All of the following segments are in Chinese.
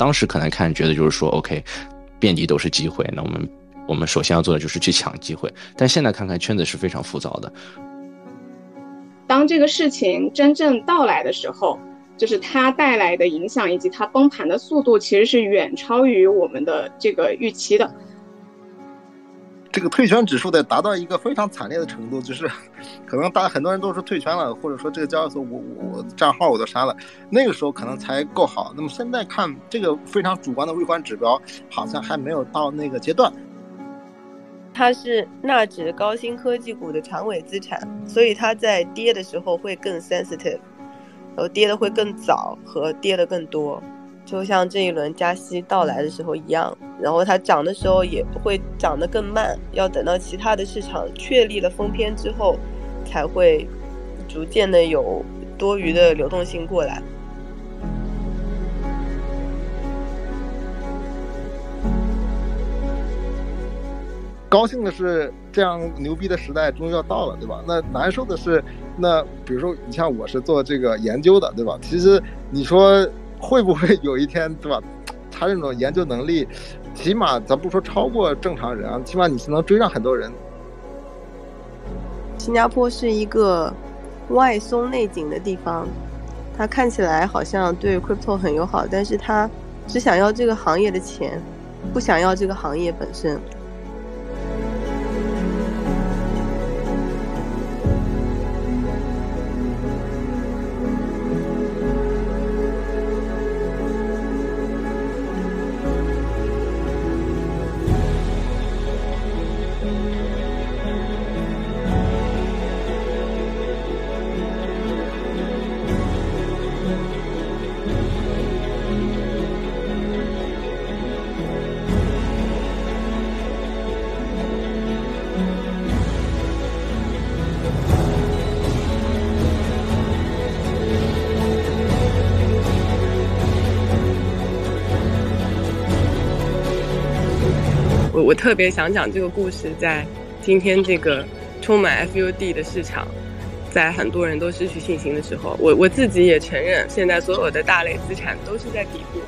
当时可能看觉得就是说，OK，遍地都是机会，那我们我们首先要做的就是去抢机会。但现在看看圈子是非常浮躁的。当这个事情真正到来的时候，就是它带来的影响以及它崩盘的速度，其实是远超于我们的这个预期的。这个退圈指数得达到一个非常惨烈的程度，就是可能大很多人都是退圈了，或者说这个交易所我我账号我都删了，那个时候可能才够好。那么现在看这个非常主观的微观指标，好像还没有到那个阶段。它是纳指高新科技股的长尾资产，所以它在跌的时候会更 sensitive，然后跌的会更早和跌的更多。就像这一轮加息到来的时候一样，然后它涨的时候也会涨得更慢，要等到其他的市场确立了封篇之后，才会逐渐的有多余的流动性过来。高兴的是，这样牛逼的时代终于要到了，对吧？那难受的是，那比如说你像我是做这个研究的，对吧？其实你说。会不会有一天，对吧？他这种研究能力，起码咱不说超过正常人啊，起码你是能追上很多人。新加坡是一个外松内紧的地方，它看起来好像对 crypto 很友好，但是它只想要这个行业的钱，不想要这个行业本身。我特别想讲这个故事，在今天这个充满 FUD 的市场，在很多人都失去信心的时候，我我自己也承认，现在所有的大类资产都是在底部。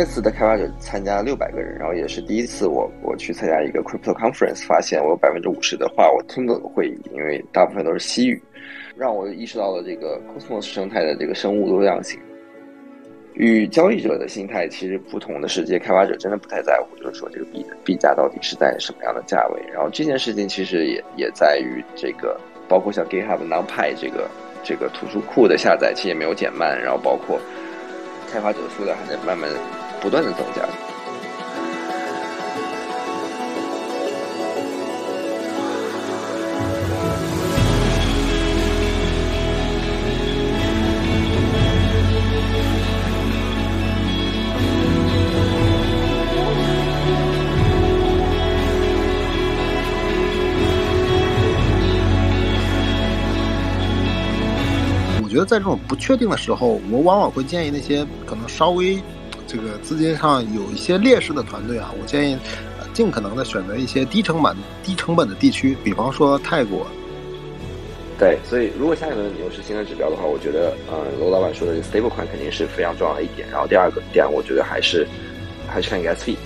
那次的开发者参加六百个人，然后也是第一次我我去参加一个 crypto conference，发现我有百分之五十的话我听不懂会议，因为大部分都是西语，让我意识到了这个 cosmos 生态的这个生物多样性。与交易者的心态其实不同的世界，开发者真的不太在乎，就是说这个币的币价到底是在什么样的价位。然后这件事情其实也也在于这个，包括像 GitHub NumPy 这个这个图书库的下载其实也没有减慢，然后包括开发者的数量还在慢慢。不断的增加。我觉得在这种不确定的时候，我往往会建议那些可能稍微。这个资金上有一些劣势的团队啊，我建议尽可能的选择一些低成本、低成本的地区，比方说泰国。对，所以如果下一轮牛市新的指标的话，我觉得，嗯，罗老板说的 stable 款肯定是非常重要的一点。然后第二个点，我觉得还是还是看 gas fee。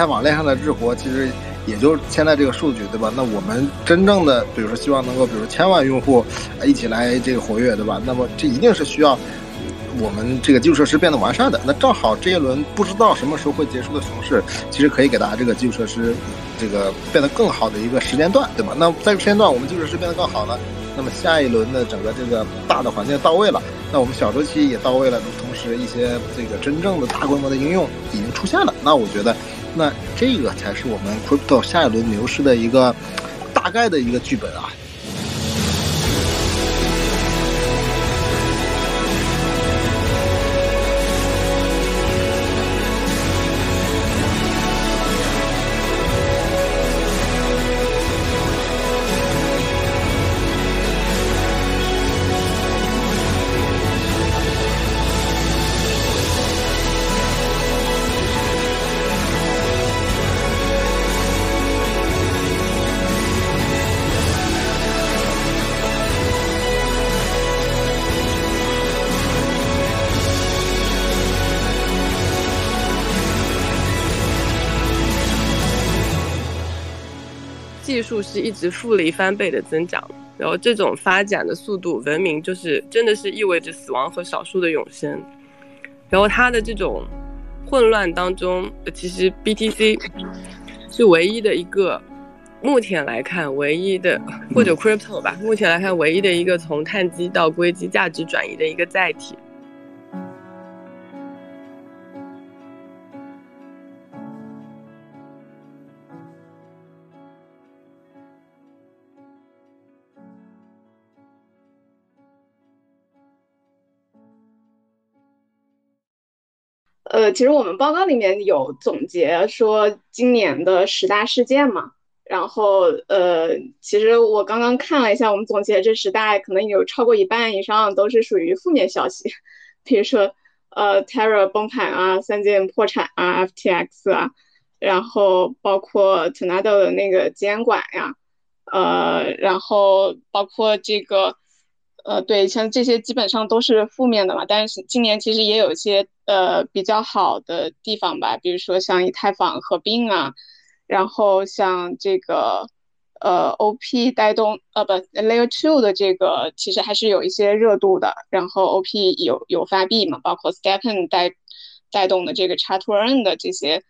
在网链上的日活其实也就现在这个数据，对吧？那我们真正的，比如说希望能够，比如千万用户一起来这个活跃，对吧？那么这一定是需要我们这个基础设施变得完善的。那正好这一轮不知道什么时候会结束的熊市，其实可以给大家这个基础设施这个变得更好的一个时间段，对吧？那在这个时间段我们基础设施变得更好了，那么下一轮的整个这个大的环境到位了，那我们小周期也到位了，是一些这个真正的大规模的应用已经出现了。那我觉得，那这个才是我们 crypto 下一轮牛市的一个大概的一个剧本啊。技术是一直复利翻倍的增长，然后这种发展的速度，文明就是真的是意味着死亡和少数的永生。然后它的这种混乱当中，其实 BTC 是唯一的一个，目前来看唯一的或者 Crypto 吧，目前来看唯一的一个从碳基到硅基价值转移的一个载体。呃，其实我们报告里面有总结说今年的十大事件嘛，然后呃，其实我刚刚看了一下，我们总结这十大，可能有超过一半以上都是属于负面消息，比如说呃，Terra 崩盘啊，三箭破产啊，FTX 啊，然后包括 Tornado 的那个监管呀，呃，然后包括这个。呃，对，像这些基本上都是负面的嘛。但是今年其实也有一些呃比较好的地方吧，比如说像以太坊合并啊，然后像这个呃 OP 带动呃不 Layer Two 的这个其实还是有一些热度的。然后 OP 有有发币嘛，包括 Stepen 带带动的这个 Chatwin 的这些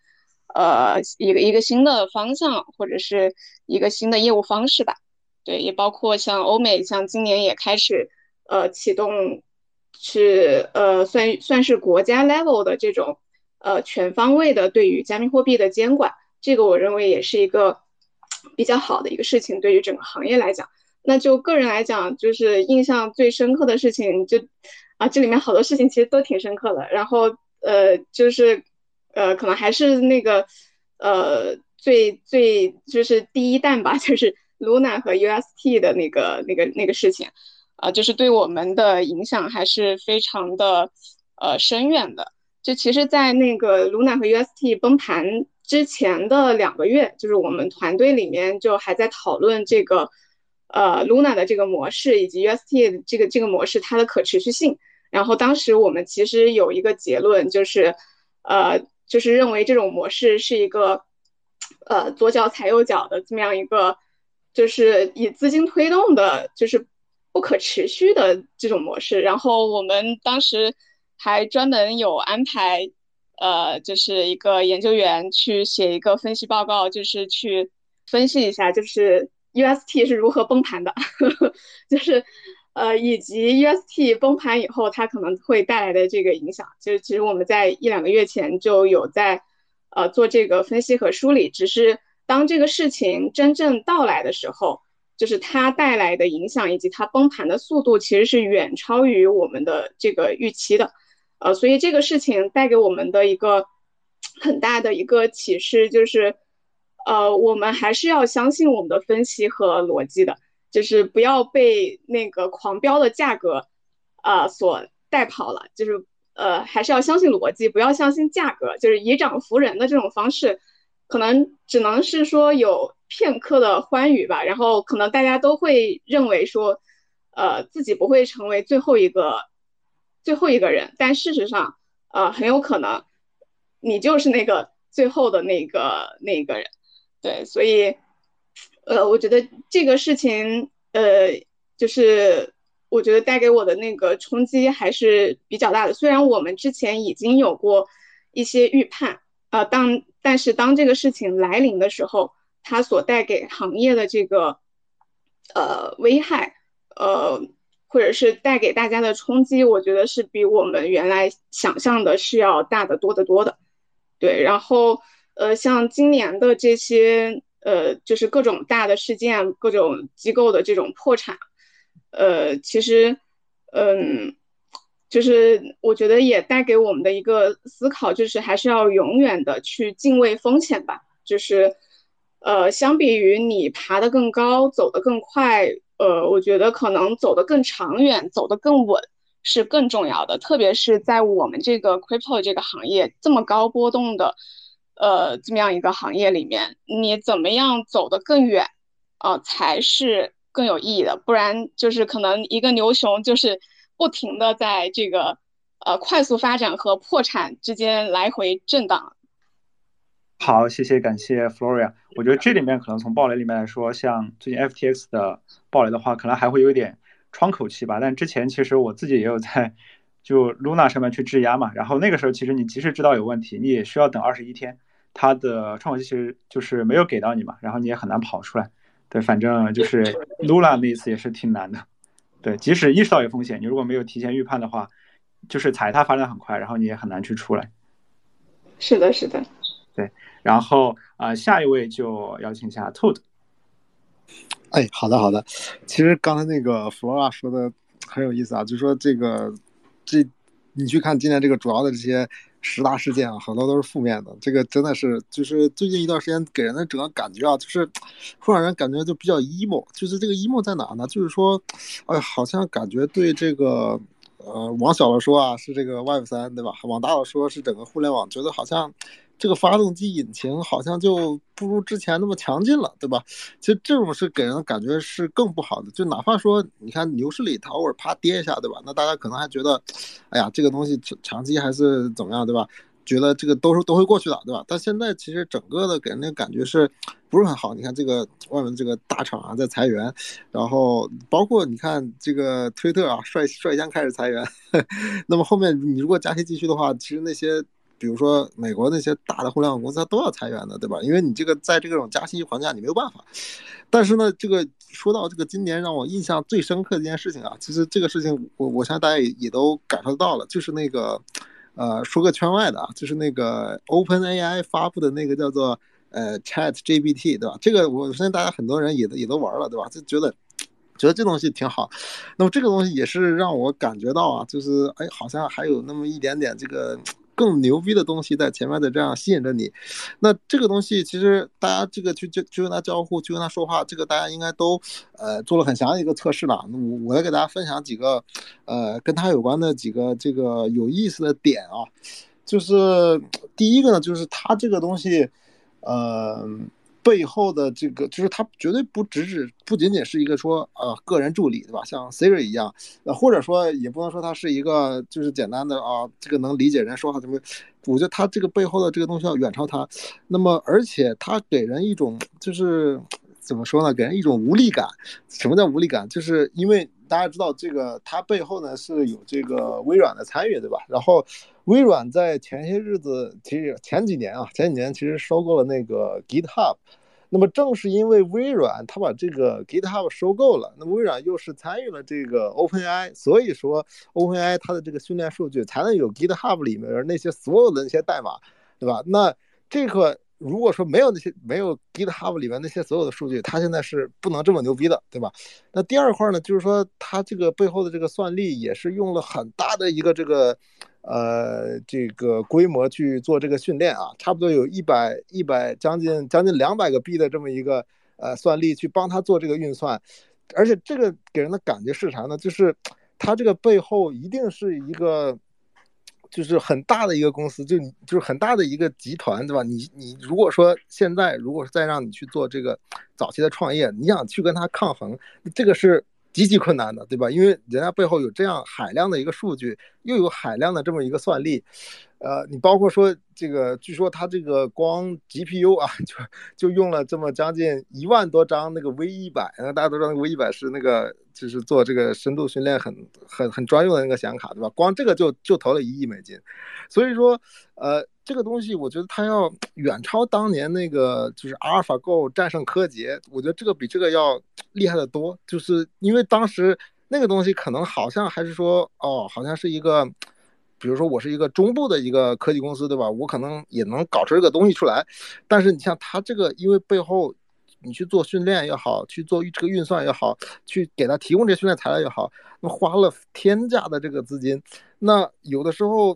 呃一个一个新的方向或者是一个新的业务方式吧。对，也包括像欧美，像今年也开始，呃，启动是呃，算算是国家 level 的这种呃全方位的对于加密货币的监管，这个我认为也是一个比较好的一个事情，对于整个行业来讲。那就个人来讲，就是印象最深刻的事情，就啊，这里面好多事情其实都挺深刻的。然后呃，就是呃，可能还是那个呃，最最就是第一弹吧，就是。Luna 和 UST 的那个、那个、那个事情，啊，就是对我们的影响还是非常的呃深远的。就其实，在那个 Luna 和 UST 崩盘之前的两个月，就是我们团队里面就还在讨论这个呃 Luna 的这个模式以及 UST 这个这个模式它的可持续性。然后当时我们其实有一个结论，就是呃，就是认为这种模式是一个呃左脚踩右脚的这么样一个。就是以资金推动的，就是不可持续的这种模式。然后我们当时还专门有安排，呃，就是一个研究员去写一个分析报告，就是去分析一下，就是 UST 是如何崩盘的，就是呃，以及 UST 崩盘以后它可能会带来的这个影响。就是其实我们在一两个月前就有在呃做这个分析和梳理，只是。当这个事情真正到来的时候，就是它带来的影响以及它崩盘的速度，其实是远超于我们的这个预期的。呃，所以这个事情带给我们的一个很大的一个启示就是，呃，我们还是要相信我们的分析和逻辑的，就是不要被那个狂飙的价格啊所带跑了。就是呃，还是要相信逻辑，不要相信价格，就是以涨服人的这种方式。可能只能是说有片刻的欢愉吧，然后可能大家都会认为说，呃，自己不会成为最后一个最后一个人，但事实上，呃，很有可能你就是那个最后的那个那个人，对，所以，呃，我觉得这个事情，呃，就是我觉得带给我的那个冲击还是比较大的，虽然我们之前已经有过一些预判。呃，当但是当这个事情来临的时候，它所带给行业的这个呃危害，呃，或者是带给大家的冲击，我觉得是比我们原来想象的是要大得多得多的。对，然后呃，像今年的这些呃，就是各种大的事件，各种机构的这种破产，呃，其实嗯，就是我觉得也带给我们的一个思考，就是还是要永远的去敬畏风险吧。就是呃，相比于你爬得更高，走得更快。呃，我觉得可能走得更长远，走得更稳是更重要的。特别是在我们这个 crypto 这个行业这么高波动的，呃，这么样一个行业里面，你怎么样走得更远，啊，才是更有意义的。不然就是可能一个牛熊就是不停的在这个呃快速发展和破产之间来回震荡。好，谢谢，感谢 Floria。我觉得这里面可能从暴雷里面来说，像最近 FTX 的暴雷的话，可能还会有一点窗口期吧。但之前其实我自己也有在就 Luna 上面去质押嘛，然后那个时候其实你即使知道有问题，你也需要等二十一天，它的窗口期其实就是没有给到你嘛，然后你也很难跑出来。对，反正就是 Luna 那一次也是挺难的。对，即使意识到有风险，你如果没有提前预判的话，就是踩踏发展很快，然后你也很难去出来。是的，是的。对。然后啊，下一位就邀请一下 Toad。哎，好的好的。其实刚才那个 Flora 说的很有意思啊，就说这个这你去看今年这个主要的这些十大事件啊，很多都是负面的。这个真的是就是最近一段时间给人的整个感觉啊，就是会让人感觉就比较 emo。就是这个 emo 在哪呢？就是说，哎，好像感觉对这个呃往小了说啊是这个 Web 三对吧？往大了说是整个互联网，觉得好像。这个发动机引擎好像就不如之前那么强劲了，对吧？其实这种是给人的感觉是更不好的。就哪怕说你看牛市里它偶尔啪跌一下，对吧？那大家可能还觉得，哎呀，这个东西长期还是怎么样，对吧？觉得这个都是都会过去的，对吧？但现在其实整个的给人的感觉是不是很好？你看这个外面这个大厂啊在裁员，然后包括你看这个推特啊率率先开始裁员，那么后面你如果加息继续的话，其实那些。比如说美国那些大的互联网公司，它都要裁员的，对吧？因为你这个在这种加息环境下，你没有办法。但是呢，这个说到这个今年让我印象最深刻的一件事情啊，其实这个事情我我相信大家也也都感受到了，就是那个，呃，说个圈外的啊，就是那个 Open AI 发布的那个叫做呃 Chat GPT，对吧？这个我相信大家很多人也都也都玩了，对吧？就觉得觉得这东西挺好。那么这个东西也是让我感觉到啊，就是哎，好像还有那么一点点这个。更牛逼的东西在前面的这样吸引着你，那这个东西其实大家这个去就去跟他交互，去跟他说话，这个大家应该都呃做了很详细一个测试了。那我我来给大家分享几个呃跟他有关的几个这个有意思的点啊，就是第一个呢，就是他这个东西，呃。背后的这个就是它绝对不只是不仅仅是一个说呃个人助理对吧？像 Siri 一样，呃或者说也不能说它是一个就是简单的啊这个能理解人说话怎么？我觉得它这个背后的这个东西要远超它。那么而且它给人一种就是怎么说呢？给人一种无力感。什么叫无力感？就是因为大家知道这个它背后呢是有这个微软的参与对吧？然后微软在前些日子其实前几年啊前几年其实收购了那个 GitHub。那么正是因为微软它把这个 GitHub 收购了，那么微软又是参与了这个 OpenAI，所以说 OpenAI 它的这个训练数据才能有 GitHub 里面那些所有的那些代码，对吧？那这个如果说没有那些没有 GitHub 里面那些所有的数据，它现在是不能这么牛逼的，对吧？那第二块呢，就是说它这个背后的这个算力也是用了很大的一个这个。呃，这个规模去做这个训练啊，差不多有一百一百将近将近两百个 B 的这么一个呃算力去帮他做这个运算，而且这个给人的感觉是啥呢？就是它这个背后一定是一个就是很大的一个公司，就就是很大的一个集团，对吧？你你如果说现在如果再让你去做这个早期的创业，你想去跟他抗衡，这个是。极其困难的，对吧？因为人家背后有这样海量的一个数据，又有海量的这么一个算力，呃，你包括说这个，据说他这个光 GPU 啊，就就用了这么将近一万多张那个 V 一百，那大家都知道那个 V 一百是那个就是做这个深度训练很很很专用的那个显卡，对吧？光这个就就投了一亿美金，所以说，呃。这个东西，我觉得它要远超当年那个，就是阿尔法 Go 战胜柯洁。我觉得这个比这个要厉害的多，就是因为当时那个东西可能好像还是说，哦，好像是一个，比如说我是一个中部的一个科技公司，对吧？我可能也能搞出这个东西出来。但是你像它这个，因为背后你去做训练也好，去做这个运算也好，去给他提供这些训练材料也好，那花了天价的这个资金，那有的时候。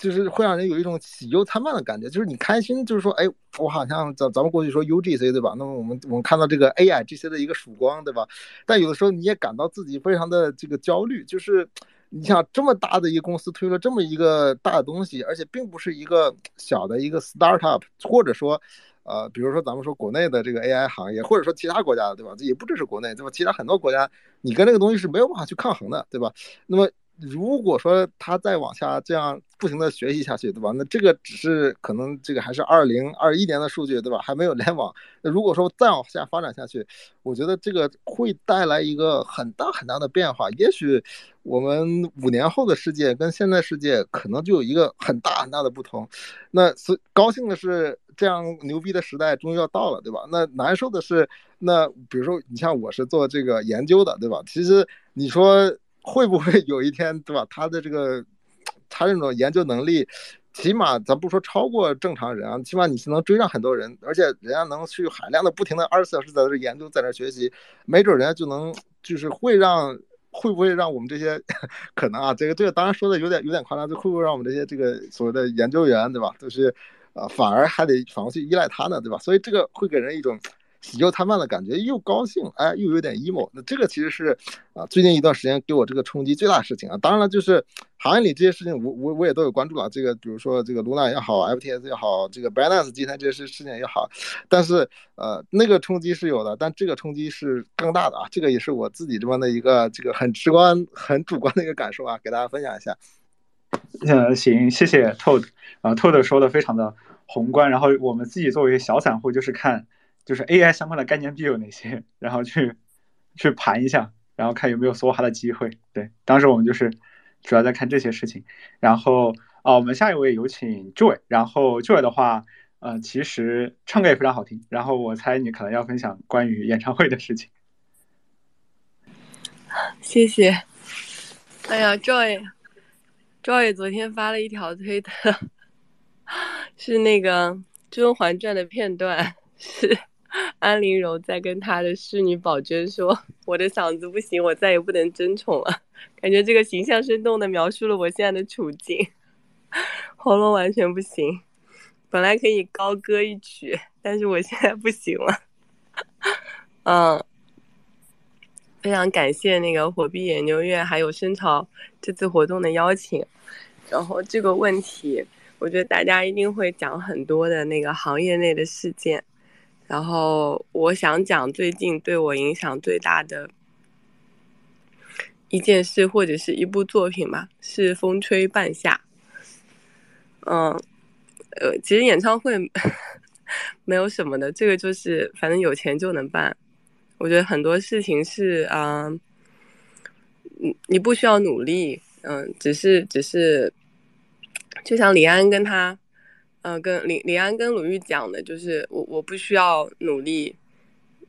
就是会让人有一种喜忧参半的感觉，就是你开心，就是说，哎，我好像咱咱们过去说 UGC 对吧？那么我们我们看到这个 A I G C 的一个曙光对吧？但有的时候你也感到自己非常的这个焦虑，就是你想这么大的一个公司推了这么一个大的东西，而且并不是一个小的一个 startup，或者说，呃，比如说咱们说国内的这个 AI 行业，或者说其他国家的对吧？这也不只是国内对吧？其他很多国家，你跟这个东西是没有办法去抗衡的对吧？那么。如果说他再往下这样不停的学习下去，对吧？那这个只是可能这个还是二零二一年的数据，对吧？还没有联网。那如果说再往下发展下去，我觉得这个会带来一个很大很大的变化。也许我们五年后的世界跟现在世界可能就有一个很大很大的不同。那所高兴的是，这样牛逼的时代终于要到了，对吧？那难受的是，那比如说你像我是做这个研究的，对吧？其实你说。会不会有一天，对吧？他的这个，他这种研究能力，起码咱不说超过正常人啊，起码你是能追上很多人，而且人家能去海量的、不停的二十四小时在这研究，在这学习，没准人家就能，就是会让，会不会让我们这些，可能啊，这个这个当然说的有点有点夸张，就会不会让我们这些这个所谓的研究员，对吧？都是，啊，反而还得反而去依赖他呢，对吧？所以这个会给人一种。喜忧参半的感觉，又高兴，哎，又有点 emo。那这个其实是啊，最近一段时间给我这个冲击最大的事情啊。当然了，就是行业里这些事情，我我我也都有关注了。这个比如说这个 Luna 也好，FTS 也好，这个 Binance 今天这些事事情也好，但是呃，那个冲击是有的，但这个冲击是更大的啊。这个也是我自己这边的一个这个很直观、很主观的一个感受啊，给大家分享一下。呃，行，谢谢 Todd 啊，Todd 说的非常的宏观，然后我们自己作为小散户，就是看。就是 AI 相关的概念币有哪些，然后去去盘一下，然后看有没有梭哈的机会。对，当时我们就是主要在看这些事情。然后啊，我们下一位有请 Joy。然后 Joy 的话，呃，其实唱歌也非常好听。然后我猜你可能要分享关于演唱会的事情。谢谢。哎呀，Joy，Joy 昨天发了一条推特，是那个《甄嬛传》的片段，是。安陵容在跟她的侍女宝娟说：“ 我的嗓子不行，我再也不能争宠了。”感觉这个形象生动的描述了我现在的处境，喉咙完全不行。本来可以高歌一曲，但是我现在不行了。嗯，非常感谢那个火币研究院还有深潮这次活动的邀请。然后这个问题，我觉得大家一定会讲很多的那个行业内的事件。然后我想讲最近对我影响最大的一件事或者是一部作品吧，是《风吹半夏》。嗯，呃，其实演唱会 没有什么的，这个就是反正有钱就能办。我觉得很多事情是啊，嗯，你不需要努力，嗯，只是只是，就像李安跟他。嗯，跟李李安跟鲁豫讲的就是，我我不需要努力，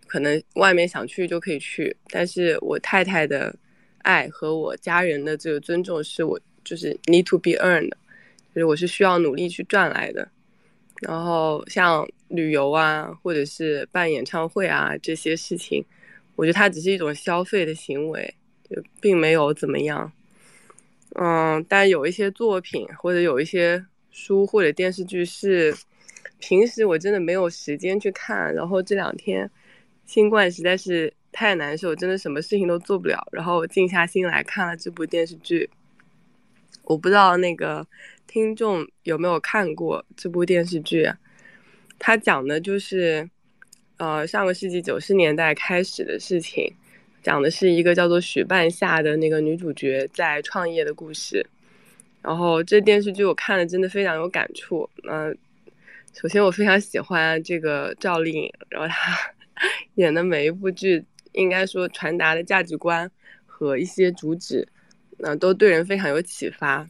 可能外面想去就可以去，但是我太太的爱和我家人的这个尊重是我就是 need to be earned，就是我是需要努力去赚来的。然后像旅游啊，或者是办演唱会啊这些事情，我觉得它只是一种消费的行为，就并没有怎么样。嗯，但有一些作品或者有一些。书或者电视剧是平时我真的没有时间去看，然后这两天新冠实在是太难受，真的什么事情都做不了，然后静下心来看了这部电视剧。我不知道那个听众有没有看过这部电视剧，它讲的就是呃上个世纪九十年代开始的事情，讲的是一个叫做许半夏的那个女主角在创业的故事。然后这电视剧我看了，真的非常有感触。嗯，首先我非常喜欢这个赵丽颖，然后她 演的每一部剧，应该说传达的价值观和一些主旨，嗯，都对人非常有启发。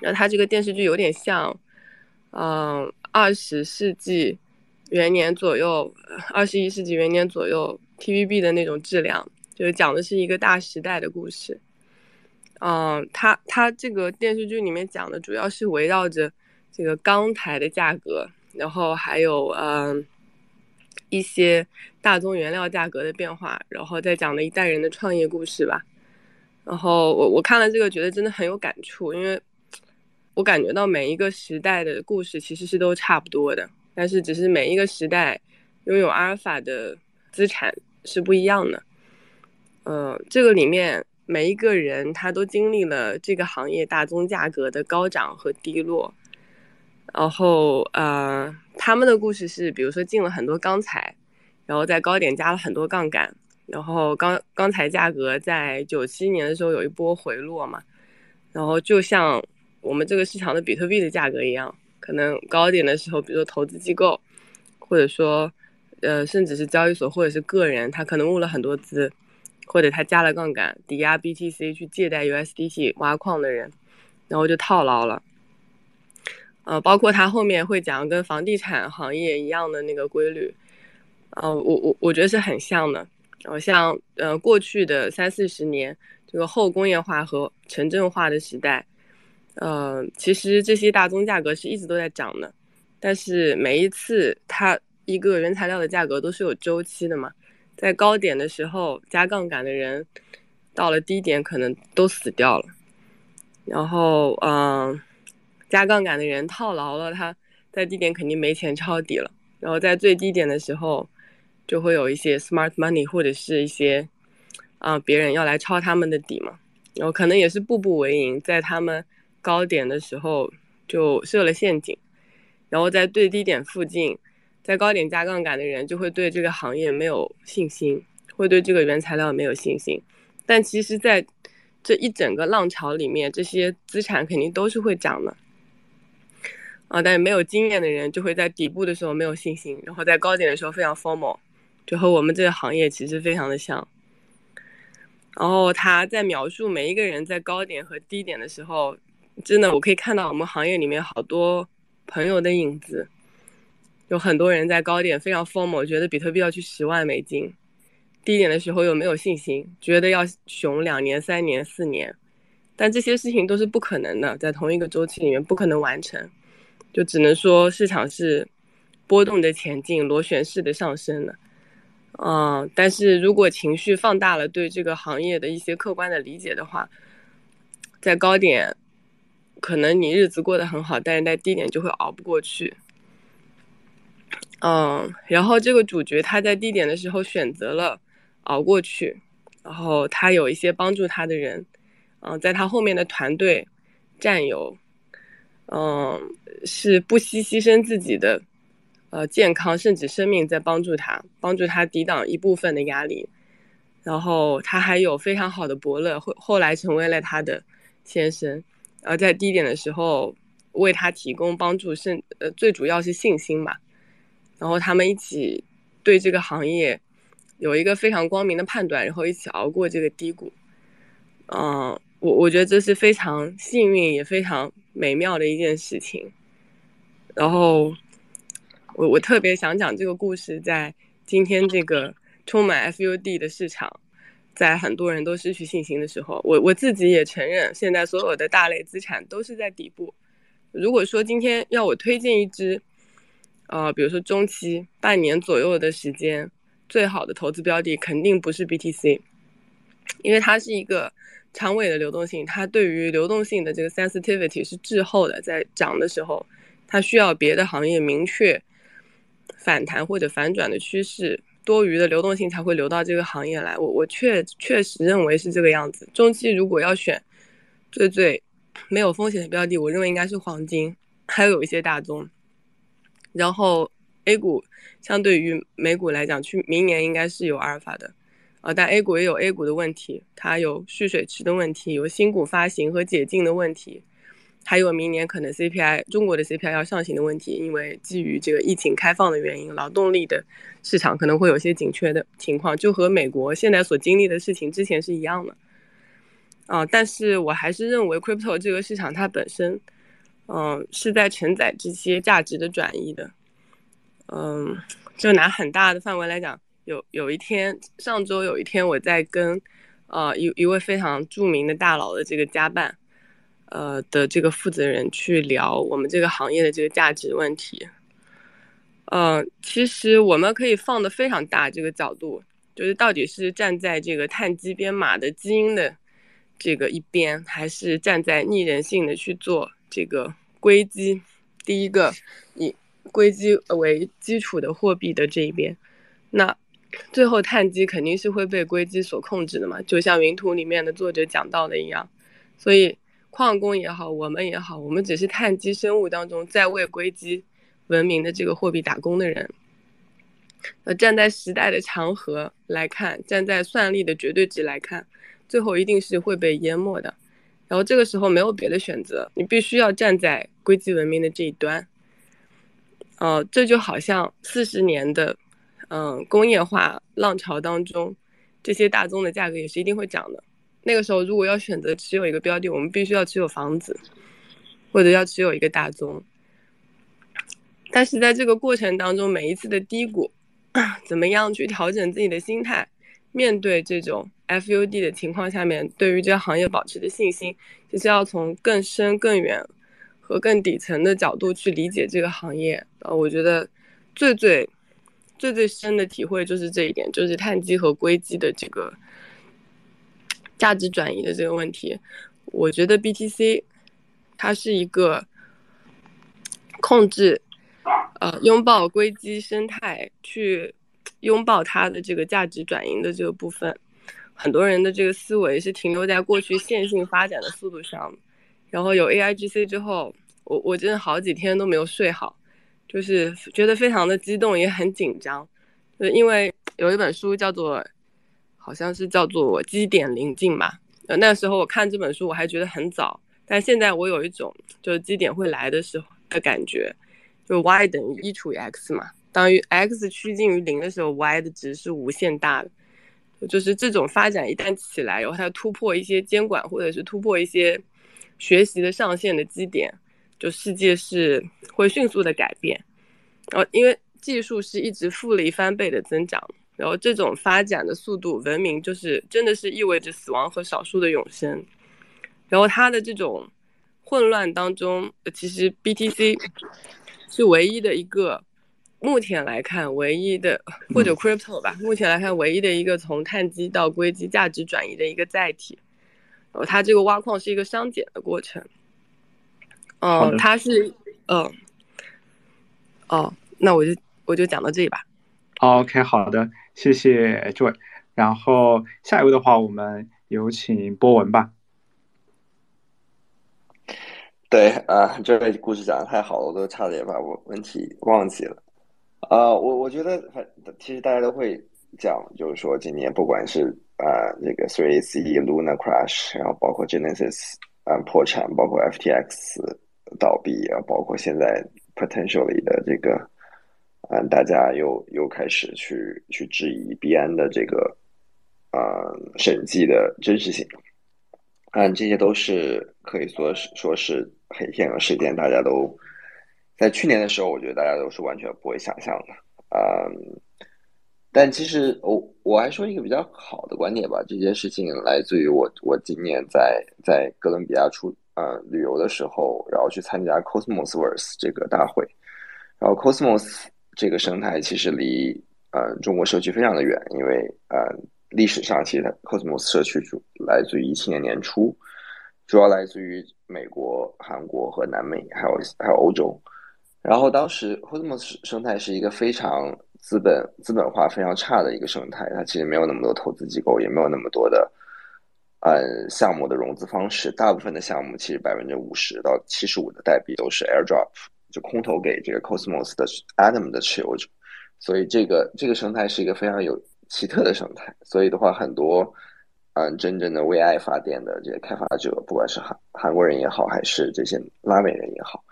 然后她这个电视剧有点像，嗯，二十世纪元年左右，二十一世纪元年左右 TVB 的那种质量，就是讲的是一个大时代的故事。嗯，它它这个电视剧里面讲的主要是围绕着这个钢材的价格，然后还有嗯一些大宗原料价格的变化，然后再讲的一代人的创业故事吧。然后我我看了这个，觉得真的很有感触，因为我感觉到每一个时代的故事其实是都差不多的，但是只是每一个时代拥有阿尔法的资产是不一样的。呃，这个里面。每一个人他都经历了这个行业大宗价格的高涨和低落，然后呃，他们的故事是，比如说进了很多钢材，然后在高点加了很多杠杆，然后钢钢材价格在九七年的时候有一波回落嘛，然后就像我们这个市场的比特币的价格一样，可能高点的时候，比如说投资机构，或者说呃，甚至是交易所或者是个人，他可能募了很多资。或者他加了杠杆，抵押 BTC 去借贷 USDT 挖矿的人，然后就套牢了。呃，包括他后面会讲跟房地产行业一样的那个规律，呃，我我我觉得是很像的。然呃，像呃过去的三四十年这个后工业化和城镇化的时代，呃，其实这些大宗价格是一直都在涨的，但是每一次它一个原材料的价格都是有周期的嘛。在高点的时候加杠杆的人，到了低点可能都死掉了。然后，嗯，加杠杆的人套牢了，他在低点肯定没钱抄底了。然后在最低点的时候，就会有一些 smart money 或者是一些啊别人要来抄他们的底嘛。然后可能也是步步为营，在他们高点的时候就设了陷阱，然后在最低点附近。在高点加杠杆的人就会对这个行业没有信心，会对这个原材料没有信心。但其实，在这一整个浪潮里面，这些资产肯定都是会涨的。啊，但是没有经验的人就会在底部的时候没有信心，然后在高点的时候非常 formal，就和我们这个行业其实非常的像。然后他在描述每一个人在高点和低点的时候，真的我可以看到我们行业里面好多朋友的影子。有很多人在高点非常疯魔，觉得比特币要去十万美金；低点的时候又没有信心，觉得要熊两年、三年、四年。但这些事情都是不可能的，在同一个周期里面不可能完成，就只能说市场是波动的前进、螺旋式的上升的。嗯，但是如果情绪放大了对这个行业的一些客观的理解的话，在高点可能你日子过得很好，但是在低点就会熬不过去。嗯，然后这个主角他在低点的时候选择了熬过去，然后他有一些帮助他的人，嗯，在他后面的团队战友，嗯，是不惜牺牲自己的呃健康甚至生命在帮助他，帮助他抵挡一部分的压力，然后他还有非常好的伯乐，后后来成为了他的先生，然后在低点的时候为他提供帮助，甚呃最主要是信心吧。然后他们一起对这个行业有一个非常光明的判断，然后一起熬过这个低谷。嗯，我我觉得这是非常幸运也非常美妙的一件事情。然后我我特别想讲这个故事，在今天这个充满 FUD 的市场，在很多人都失去信心的时候，我我自己也承认，现在所有的大类资产都是在底部。如果说今天要我推荐一只，啊，比如说中期半年左右的时间，最好的投资标的肯定不是 BTC，因为它是一个长尾的流动性，它对于流动性的这个 sensitivity 是滞后的，在涨的时候，它需要别的行业明确反弹或者反转的趋势，多余的流动性才会流到这个行业来。我我确确实认为是这个样子。中期如果要选最最没有风险的标的，我认为应该是黄金，还有一些大宗。然后 A 股相对于美股来讲，去明年应该是有阿尔法的，啊，但 A 股也有 A 股的问题，它有蓄水池的问题，有新股发行和解禁的问题，还有明年可能 CPI 中国的 CPI 要上行的问题，因为基于这个疫情开放的原因，劳动力的市场可能会有些紧缺的情况，就和美国现在所经历的事情之前是一样的，啊，但是我还是认为 Crypto 这个市场它本身。嗯，是在承载这些价值的转移的。嗯，就拿很大的范围来讲，有有一天，上周有一天，我在跟呃一一位非常著名的大佬的这个家办，呃的这个负责人去聊我们这个行业的这个价值问题。呃，其实我们可以放的非常大，这个角度就是到底是站在这个碳基编码的基因的这个一边，还是站在逆人性的去做这个硅基，第一个以硅基为基础的货币的这一边，那最后碳基肯定是会被硅基所控制的嘛，就像云图里面的作者讲到的一样，所以矿工也好，我们也好，我们只是碳基生物当中在为硅基。文明的这个货币打工的人，呃，站在时代的长河来看，站在算力的绝对值来看，最后一定是会被淹没的。然后这个时候没有别的选择，你必须要站在硅基文明的这一端。呃，这就好像四十年的，嗯，工业化浪潮当中，这些大宗的价格也是一定会涨的。那个时候如果要选择持有一个标的，我们必须要持有房子，或者要持有一个大宗。但是在这个过程当中，每一次的低谷，怎么样去调整自己的心态，面对这种 FUD 的情况下面，对于这个行业保持的信心，就是要从更深、更远和更底层的角度去理解这个行业。呃，我觉得最最最最深的体会就是这一点，就是碳基和硅基的这个价值转移的这个问题。我觉得 BTC 它是一个控制。呃，拥抱硅基生态，去拥抱它的这个价值转移的这个部分，很多人的这个思维是停留在过去线性发展的速度上。然后有 AIGC 之后，我我真的好几天都没有睡好，就是觉得非常的激动，也很紧张。就因为有一本书叫做，好像是叫做《基点临近》吧。呃，那时候我看这本书，我还觉得很早，但现在我有一种就是基点会来的时候的感觉。就 y 等于一除以 x 嘛，当于 x 趋近于零的时候，y 的值是无限大的。就是这种发展一旦起来，然后它突破一些监管或者是突破一些学习的上限的基点，就世界是会迅速的改变。然后因为技术是一直复利翻倍的增长，然后这种发展的速度，文明就是真的是意味着死亡和少数的永生。然后它的这种混乱当中，其实 BTC。是唯一的一个，目前来看唯一的或者 crypto 吧，目前来看唯一的一个从碳基到硅基价值转移的一个载体。哦，它这个挖矿是一个商减的过程。哦，它是，嗯，哦，那我就我就讲到这里吧。OK，好的，谢谢 Joy。然后下一位的话，我们有请波文吧。对啊，这个故事讲的太好了，我都差点把我问题忘记了。啊，我我觉得，反其实大家都会讲，就是说今年不管是啊这个 Three C Luna Crash，然后包括 Genesis 啊破产，包括 FTX 倒闭啊，包括现在 potentially 的这个，嗯，大家又又开始去去质疑币安的这个啊审计的真实性。嗯，这些都是可以说是说是黑天鹅事件，大家都在去年的时候，我觉得大家都是完全不会想象的。嗯，但其实我我还说一个比较好的观点吧，这件事情来自于我我今年在在哥伦比亚出呃旅游的时候，然后去参加 Cosmosverse 这个大会，然后 Cosmos 这个生态其实离呃中国社区非常的远，因为呃。历史上，其实 Cosmos 社区主来自于一七年年初，主要来自于美国、韩国和南美，还有还有欧洲。然后当时 Cosmos 生态是一个非常资本资本化非常差的一个生态，它其实没有那么多投资机构，也没有那么多的呃项目的融资方式。大部分的项目其实百分之五十到七十五的代币都是 Airdrop，就空投给这个 Cosmos 的 Atom 的持有者。所以这个这个生态是一个非常有。奇特的生态，所以的话，很多嗯，真正的为爱发电的这些开发者，不管是韩韩国人也好，还是这些拉美人也好，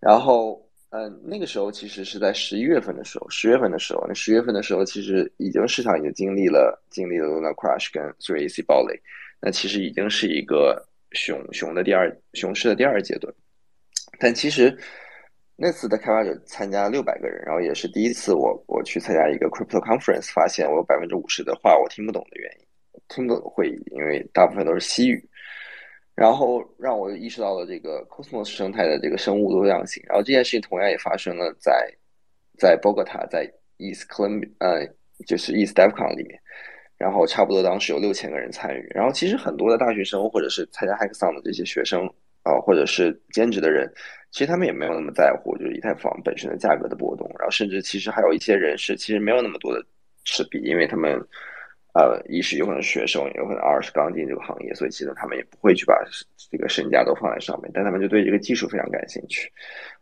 然后嗯，那个时候其实是在十一月份的时候，十月份的时候，那十月份的时候，其实已经市场已经经历了经历了 Luna Crash 跟 Three AC 暴雷，那其实已经是一个熊熊的第二熊市的第二阶段，但其实那次的开发者参加六百个人，然后也是第一次我我去参加一个 crypto conference，发现我有百分之五十的话我听不懂的原因，听不懂的会议，因为大部分都是西语，然后让我意识到了这个 Cosmos 生态的这个生物多样性。然后这件事情同样也发生了在在 Bogota，在 East Columbia，呃，就是 East DevCon 里面，然后差不多当时有六千个人参与。然后其实很多的大学生或者是参加 Hackathon 的这些学生啊，或者是兼职的人。其实他们也没有那么在乎，就是以太坊本身的价格的波动，然后甚至其实还有一些人是其实没有那么多的持币，因为他们呃一是有可能学生，有可能二是刚进这个行业，所以其实他们也不会去把这个身价都放在上面，但他们就对这个技术非常感兴趣。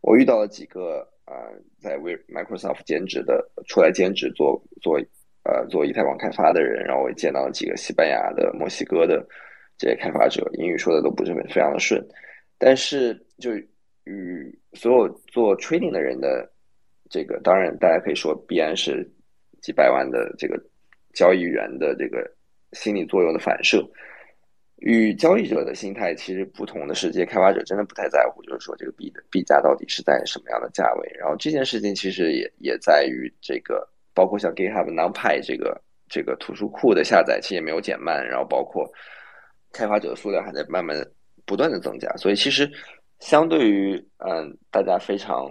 我遇到了几个呃在为 Microsoft 兼职的出来兼职做做呃做以太坊开发的人，然后我也见到了几个西班牙的、墨西哥的这些开发者，英语说的都不是非常的顺，但是就。与所有做 trading 的人的这个，当然大家可以说，必然是几百万的这个交易员的这个心理作用的反射。与交易者的心态其实不同的是，这些开发者真的不太在乎，就是说这个币的币价到底是在什么样的价位。然后这件事情其实也也在于这个，包括像 GitHub NumPy 这个这个图书库的下载其实也没有减慢，然后包括开发者的数量还在慢慢不断的增加，所以其实。相对于嗯，大家非常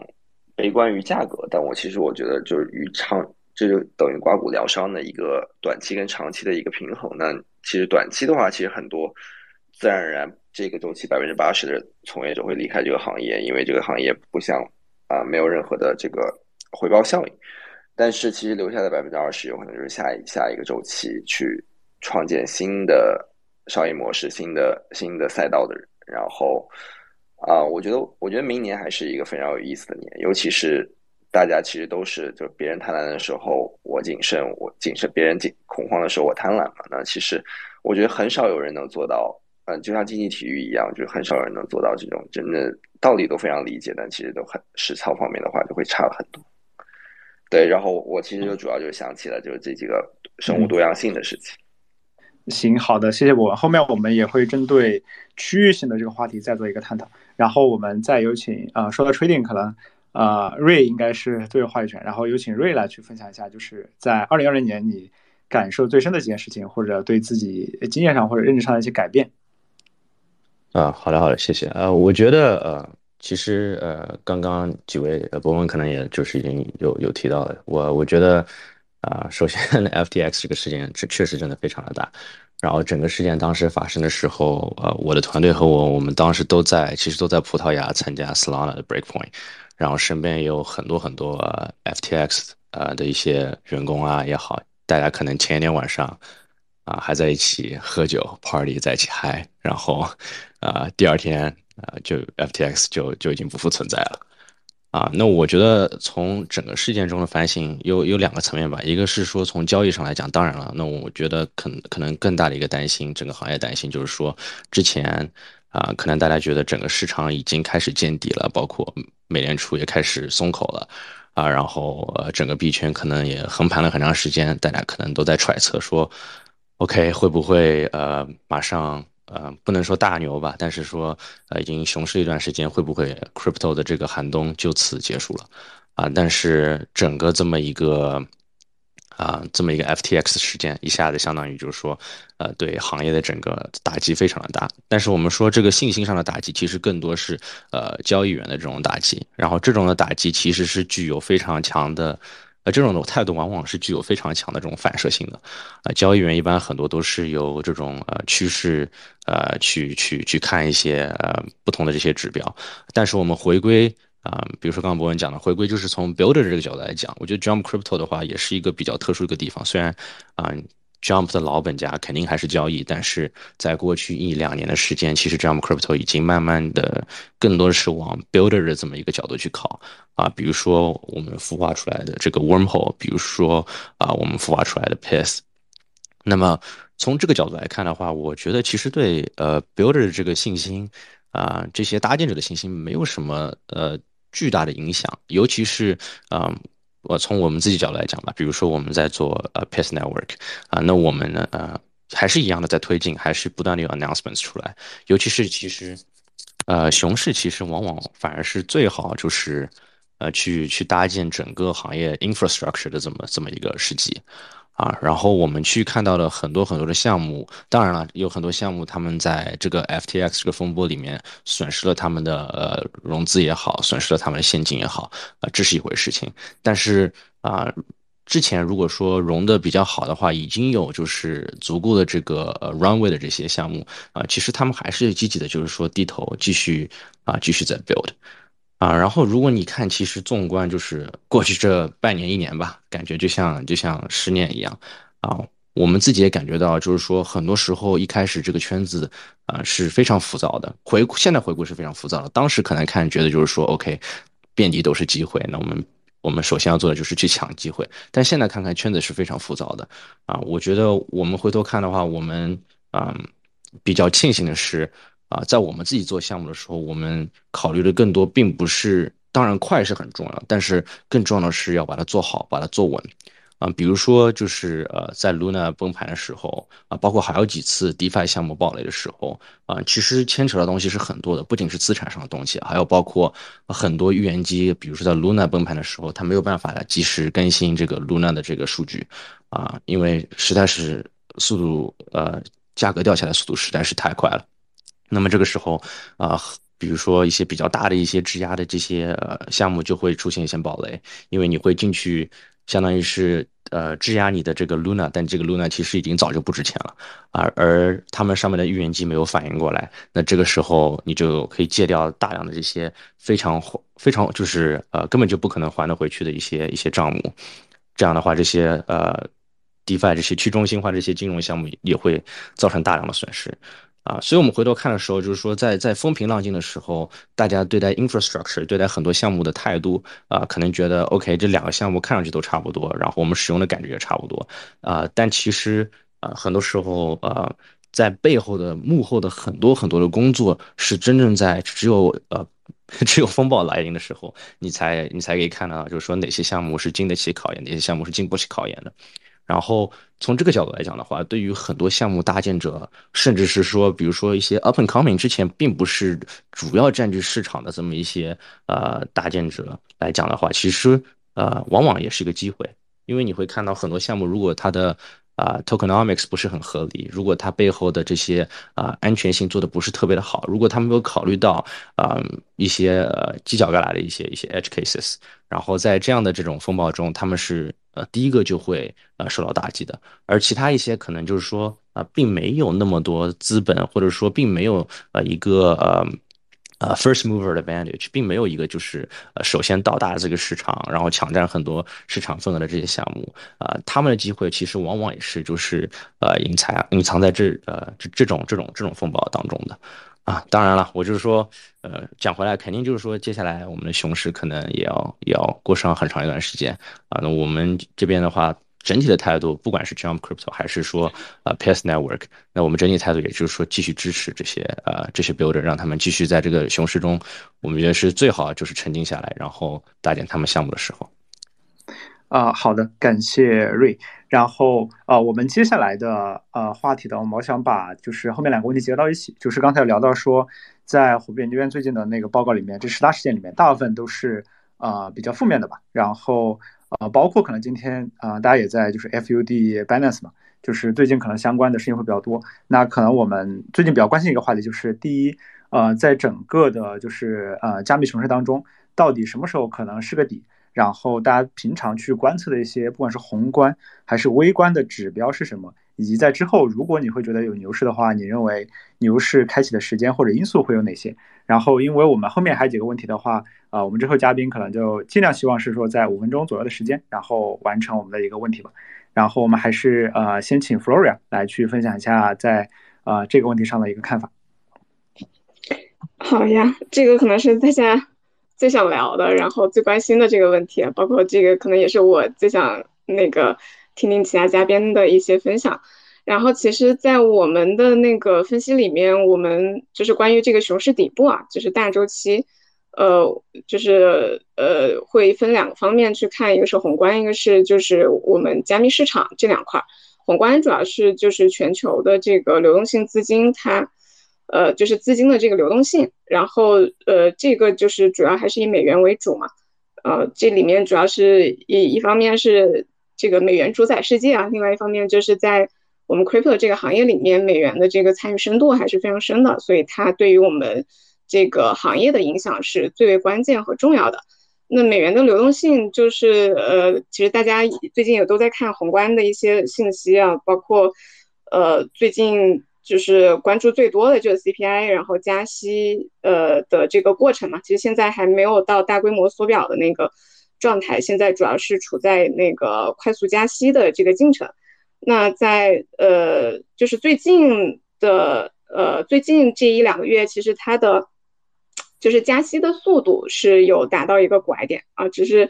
悲观于价格，但我其实我觉得就是与长，这就等于刮骨疗伤的一个短期跟长期的一个平衡。那其实短期的话，其实很多自然而然这个周期百分之八十的从业者会离开这个行业，因为这个行业不像啊没有任何的这个回报效应。但是其实留下的百分之二十有可能就是下一下一个周期去创建新的商业模式、新的新的赛道的人，然后。啊，我觉得，我觉得明年还是一个非常有意思的年，尤其是大家其实都是，就是别人贪婪的时候我谨慎，我谨慎；别人紧恐慌的时候我贪婪嘛。那其实我觉得很少有人能做到，嗯，就像竞技体育一样，就是很少有人能做到这种真的道理都非常理解，但其实都很实操方面的话就会差了很多。对，然后我其实就主要就想起了就是这几个生物多样性的事情。行，好的，谢谢博文。后面我们也会针对区域性的这个话题再做一个探讨。然后我们再有请啊，说到 trading，可能啊瑞应该是最有话语权。然后有请瑞来去分享一下，就是在二零二零年你感受最深的几件事情，或者对自己经验上或者认知上的一些改变。啊，好的好的，谢谢。呃，我觉得呃，其实呃，刚刚几位呃博文可能也就是已经有有提到了，我我觉得。啊，首先，FTX 这个事件这确实真的非常的大。然后整个事件当时发生的时候，呃，我的团队和我，我们当时都在，其实都在葡萄牙参加 Solana 的 Breakpoint，然后身边也有很多很多 FTX 呃的一些员工啊也好，大家可能前一天晚上啊还在一起喝酒 party，在一起嗨，然后啊第二天啊就 FTX 就就已经不复存在了。啊，那我觉得从整个事件中的反省有有两个层面吧，一个是说从交易上来讲，当然了，那我觉得可可能更大的一个担心，整个行业担心就是说，之前啊，可能大家觉得整个市场已经开始见底了，包括美联储也开始松口了，啊，然后呃，整个币圈可能也横盘了很长时间，大家可能都在揣测说，OK 会不会呃马上。呃，不能说大牛吧，但是说，呃，已经熊市一段时间，会不会 crypto 的这个寒冬就此结束了？啊，但是整个这么一个，啊，这么一个 FTX 事件，一下子相当于就是说，呃，对行业的整个打击非常的大。但是我们说这个信心上的打击，其实更多是呃交易员的这种打击，然后这种的打击其实是具有非常强的。呃，这种的态度往往是具有非常强的这种反射性的，啊，交易员一般很多都是由这种呃趋势呃去去去看一些呃不同的这些指标，但是我们回归啊，比如说刚刚博文讲的，回归就是从 builder 这个角度来讲，我觉得 Jump Crypto 的话也是一个比较特殊一个地方，虽然啊。Jump 的老本家肯定还是交易，但是在过去一两年的时间，其实 Jump Crypto 已经慢慢的更多的是往 Builder 的这么一个角度去考啊，比如说我们孵化出来的这个 Wormhole，比如说啊我们孵化出来的 Piss。那么从这个角度来看的话，我觉得其实对呃 Builder 的这个信心啊，这些搭建者的信心没有什么呃巨大的影响，尤其是啊。我从我们自己角度来讲吧，比如说我们在做呃 Pace Network 啊，那我们呢呃还是一样的在推进，还是不断的有 announcements 出来。尤其是其实呃熊市其实往往反而是最好就是呃去去搭建整个行业 infrastructure 的这么这么一个时机。啊，然后我们去看到了很多很多的项目，当然了，有很多项目他们在这个 FTX 这个风波里面损失了他们的呃融资也好，损失了他们的现金也好，啊，这是一回事情。但是啊，之前如果说融的比较好的话，已经有就是足够的这个 runway 的这些项目啊，其实他们还是积极的，就是说低头继续啊继续在 build。啊，然后如果你看，其实纵观就是过去这半年一年吧，感觉就像就像十年一样，啊，我们自己也感觉到，就是说很多时候一开始这个圈子啊是非常浮躁的，回现在回顾是非常浮躁的，当时可能看觉得就是说 OK，遍地都是机会，那我们我们首先要做的就是去抢机会，但现在看看圈子是非常浮躁的，啊，我觉得我们回头看的话，我们啊比较庆幸的是。啊，在我们自己做项目的时候，我们考虑的更多，并不是当然快是很重要，但是更重要的是要把它做好，把它做稳。啊，比如说就是呃，在 Luna 崩盘的时候啊，包括还有几次 DeFi 项目暴雷的时候啊，其实牵扯的东西是很多的，不仅是资产上的东西，还有包括很多预言机，比如说在 Luna 崩盘的时候，它没有办法及时更新这个 Luna 的这个数据啊，因为实在是速度呃价格掉下来速度实在是太快了。那么这个时候，啊，比如说一些比较大的一些质押的这些呃项目就会出现一些暴雷，因为你会进去，相当于是呃质押你的这个 Luna，但这个 Luna 其实已经早就不值钱了，而而他们上面的预言机没有反应过来，那这个时候你就可以借掉大量的这些非常非常就是呃根本就不可能还得回去的一些一些账目，这样的话这些呃 DeFi 这些去中心化这些金融项目也会造成大量的损失。啊，所以我们回头看的时候，就是说，在在风平浪静的时候，大家对待 infrastructure、对待很多项目的态度啊，可能觉得 OK，这两个项目看上去都差不多，然后我们使用的感觉也差不多啊。但其实啊，很多时候啊，在背后的幕后的很多很多的工作，是真正在只有呃 只有风暴来临的时候，你才你才可以看到，就是说哪些项目是经得起考验，哪些项目是经不起考验的。然后从这个角度来讲的话，对于很多项目搭建者，甚至是说，比如说一些 up and coming 之前并不是主要占据市场的这么一些呃搭建者来讲的话，其实呃往往也是一个机会，因为你会看到很多项目，如果它的啊，tokenomics 不是很合理。如果它背后的这些啊安全性做的不是特别的好，如果他没有考虑到啊一些呃犄角旮旯的一些一些 edge cases，然后在这样的这种风暴中，他们是呃第一个就会呃受到打击的。而其他一些可能就是说啊，并没有那么多资本，或者说并没有呃一个呃。呃，first mover advantage 并没有一个就是呃首先到达这个市场，然后抢占很多市场份额的这些项目啊，他们的机会其实往往也是就是呃隐藏隐藏在这呃这这种这种这种风暴当中的啊。当然了，我就是说呃讲回来，肯定就是说接下来我们的熊市可能也要也要过上很长一段时间啊。那我们这边的话。整体的态度，不管是 Jump Crypto 还是说呃 Pass Network，那我们整体态度也就是说继续支持这些呃这些 Builder，让他们继续在这个熊市中，我们觉得是最好就是沉静下来，然后搭建他们项目的时候。啊，好的，感谢瑞。然后啊，我们接下来的呃话题呢，我们想把就是后面两个问题结合到一起，就是刚才有聊到说，在湖北研究院最近的那个报告里面，这十大事件里面，大部分都是啊比较负面的吧，然后。啊，包括可能今天啊，大家也在就是 FUD balance 嘛，就是最近可能相关的事情会比较多。那可能我们最近比较关心一个话题，就是第一，呃，在整个的就是呃加密熊市当中，到底什么时候可能是个底？然后大家平常去观测的一些，不管是宏观还是微观的指标是什么？以及在之后，如果你会觉得有牛市的话，你认为牛市开启的时间或者因素会有哪些？然后，因为我们后面还有几个问题的话，啊，我们之后嘉宾可能就尽量希望是说在五分钟左右的时间，然后完成我们的一个问题吧。然后我们还是呃先请 Floria 来去分享一下在呃这个问题上的一个看法。好呀，这个可能是大家最想聊的，然后最关心的这个问题，包括这个可能也是我最想那个。听听其他嘉宾的一些分享，然后其实，在我们的那个分析里面，我们就是关于这个熊市底部啊，就是大周期，呃，就是呃，会分两个方面去看，一个是宏观，一个是就是我们加密市场这两块。宏观主要是就是全球的这个流动性资金，它呃就是资金的这个流动性，然后呃这个就是主要还是以美元为主嘛。呃，这里面主要是一一方面是这个美元主宰世界啊，另外一方面就是在我们 crypto 这个行业里面，美元的这个参与深度还是非常深的，所以它对于我们这个行业的影响是最为关键和重要的。那美元的流动性就是呃，其实大家最近也都在看宏观的一些信息啊，包括呃最近。就是关注最多的就是 CPI，然后加息呃的这个过程嘛，其实现在还没有到大规模缩表的那个状态，现在主要是处在那个快速加息的这个进程。那在呃就是最近的呃最近这一两个月，其实它的就是加息的速度是有达到一个拐点啊，只是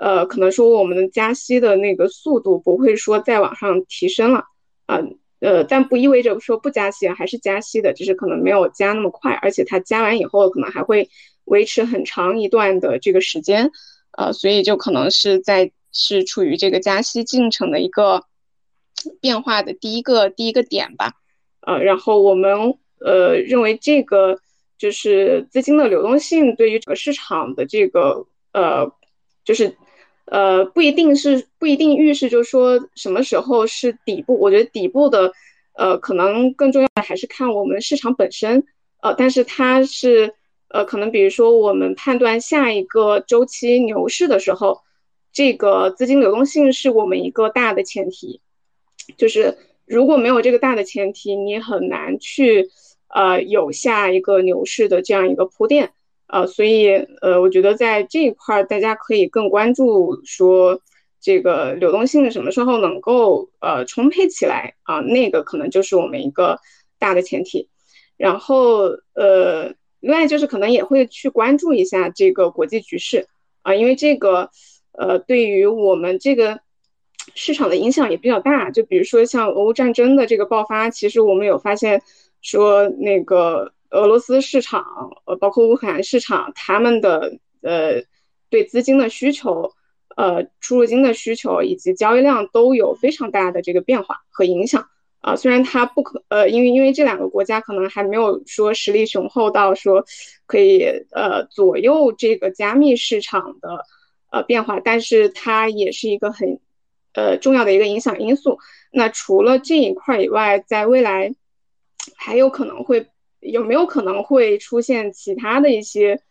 呃可能说我们的加息的那个速度不会说再往上提升了啊。呃，但不意味着说不加息还是加息的，只是可能没有加那么快，而且它加完以后可能还会维持很长一段的这个时间，呃，所以就可能是在是处于这个加息进程的一个变化的第一个第一个点吧，呃，然后我们呃认为这个就是资金的流动性对于整个市场的这个呃就是。呃，不一定是不一定预示，就是说什么时候是底部。我觉得底部的，呃，可能更重要的还是看我们市场本身。呃，但是它是，呃，可能比如说我们判断下一个周期牛市的时候，这个资金流动性是我们一个大的前提。就是如果没有这个大的前提，你很难去，呃，有下一个牛市的这样一个铺垫。呃，所以呃，我觉得在这一块儿，大家可以更关注说这个流动性什么时候能够呃充沛起来啊，那个可能就是我们一个大的前提。然后呃，另外就是可能也会去关注一下这个国际局势啊，因为这个呃对于我们这个市场的影响也比较大。就比如说像俄乌战争的这个爆发，其实我们有发现说那个。俄罗斯市场，呃，包括乌克兰市场，他们的呃对资金的需求，呃出入金的需求以及交易量都有非常大的这个变化和影响啊。虽然它不可，呃，因为因为这两个国家可能还没有说实力雄厚到说可以呃左右这个加密市场的呃变化，但是它也是一个很呃重要的一个影响因素。那除了这一块以外，在未来还有可能会。有没有可能会出现其他的一些，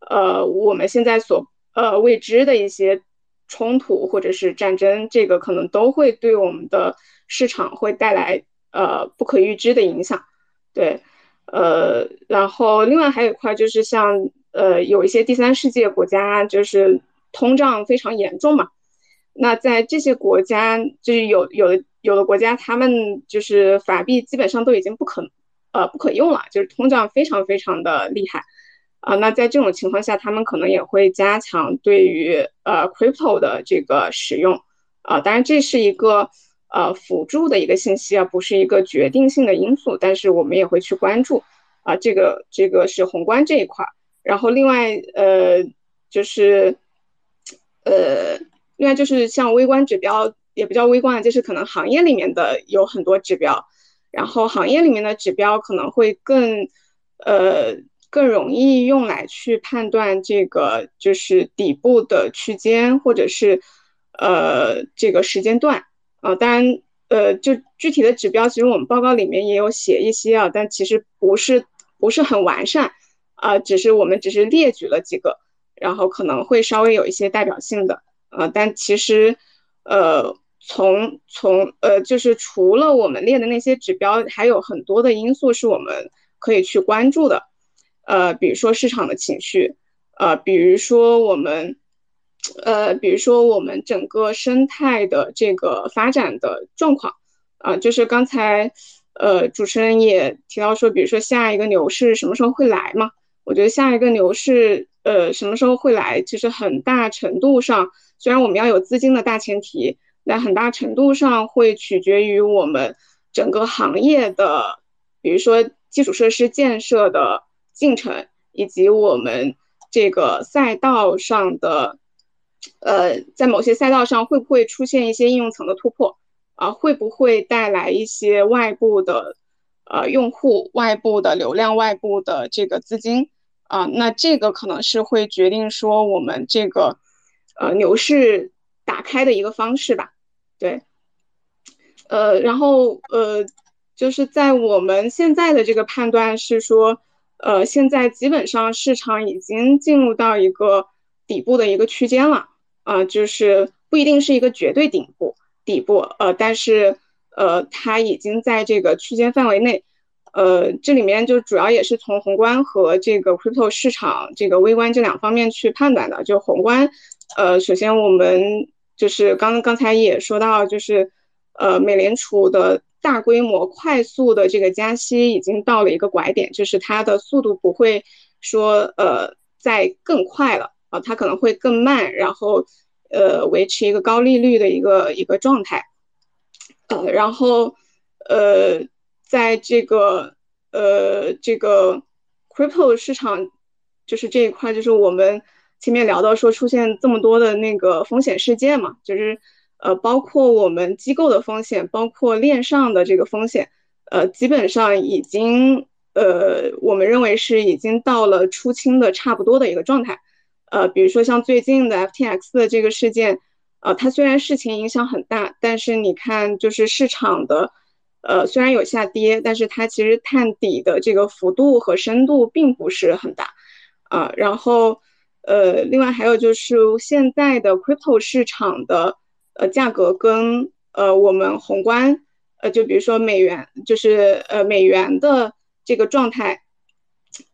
呃，我们现在所呃未知的一些冲突或者是战争？这个可能都会对我们的市场会带来呃不可预知的影响。对，呃，然后另外还有一块就是像呃有一些第三世界国家就是通胀非常严重嘛，那在这些国家就是有有的有的国家他们就是法币基本上都已经不可。呃，不可用了，就是通胀非常非常的厉害，啊，那在这种情况下，他们可能也会加强对于呃 crypto 的这个使用，啊，当然这是一个呃辅助的一个信息啊，不是一个决定性的因素，但是我们也会去关注，啊，这个这个是宏观这一块，然后另外呃就是呃另外就是像微观指标也不叫微观，就是可能行业里面的有很多指标。然后行业里面的指标可能会更，呃，更容易用来去判断这个就是底部的区间或者是，呃，这个时间段啊。当然，呃，就具体的指标，其实我们报告里面也有写一些啊，但其实不是不是很完善啊，只是我们只是列举了几个，然后可能会稍微有一些代表性的啊，但其实，呃。从从呃，就是除了我们列的那些指标，还有很多的因素是我们可以去关注的，呃，比如说市场的情绪，呃，比如说我们，呃，比如说我们整个生态的这个发展的状况，啊，就是刚才呃主持人也提到说，比如说下一个牛市什么时候会来嘛？我觉得下一个牛市呃什么时候会来，其实很大程度上，虽然我们要有资金的大前提。那很大程度上会取决于我们整个行业的，比如说基础设施建设的进程，以及我们这个赛道上的，呃，在某些赛道上会不会出现一些应用层的突破，啊，会不会带来一些外部的，呃，用户、外部的流量、外部的这个资金，啊，那这个可能是会决定说我们这个。呃牛市打开的一个方式吧。对，呃，然后呃，就是在我们现在的这个判断是说，呃，现在基本上市场已经进入到一个底部的一个区间了，啊，就是不一定是一个绝对顶部底部，呃，但是呃，它已经在这个区间范围内。呃，这里面就主要也是从宏观和这个 crypto 市场这个微观这两方面去判断的。就宏观，呃，首先我们就是刚刚才也说到，就是呃，美联储的大规模快速的这个加息已经到了一个拐点，就是它的速度不会说呃再更快了啊，它可能会更慢，然后呃维持一个高利率的一个一个状态，呃，然后呃。在这个呃这个 crypto 市场，就是这一块，就是我们前面聊到说出现这么多的那个风险事件嘛，就是呃包括我们机构的风险，包括链上的这个风险，呃基本上已经呃我们认为是已经到了出清的差不多的一个状态，呃比如说像最近的 FTX 的这个事件，呃它虽然事情影响很大，但是你看就是市场的。呃，虽然有下跌，但是它其实探底的这个幅度和深度并不是很大，啊，然后，呃，另外还有就是现在的 crypto 市场的呃价格跟呃我们宏观，呃，就比如说美元，就是呃美元的这个状态，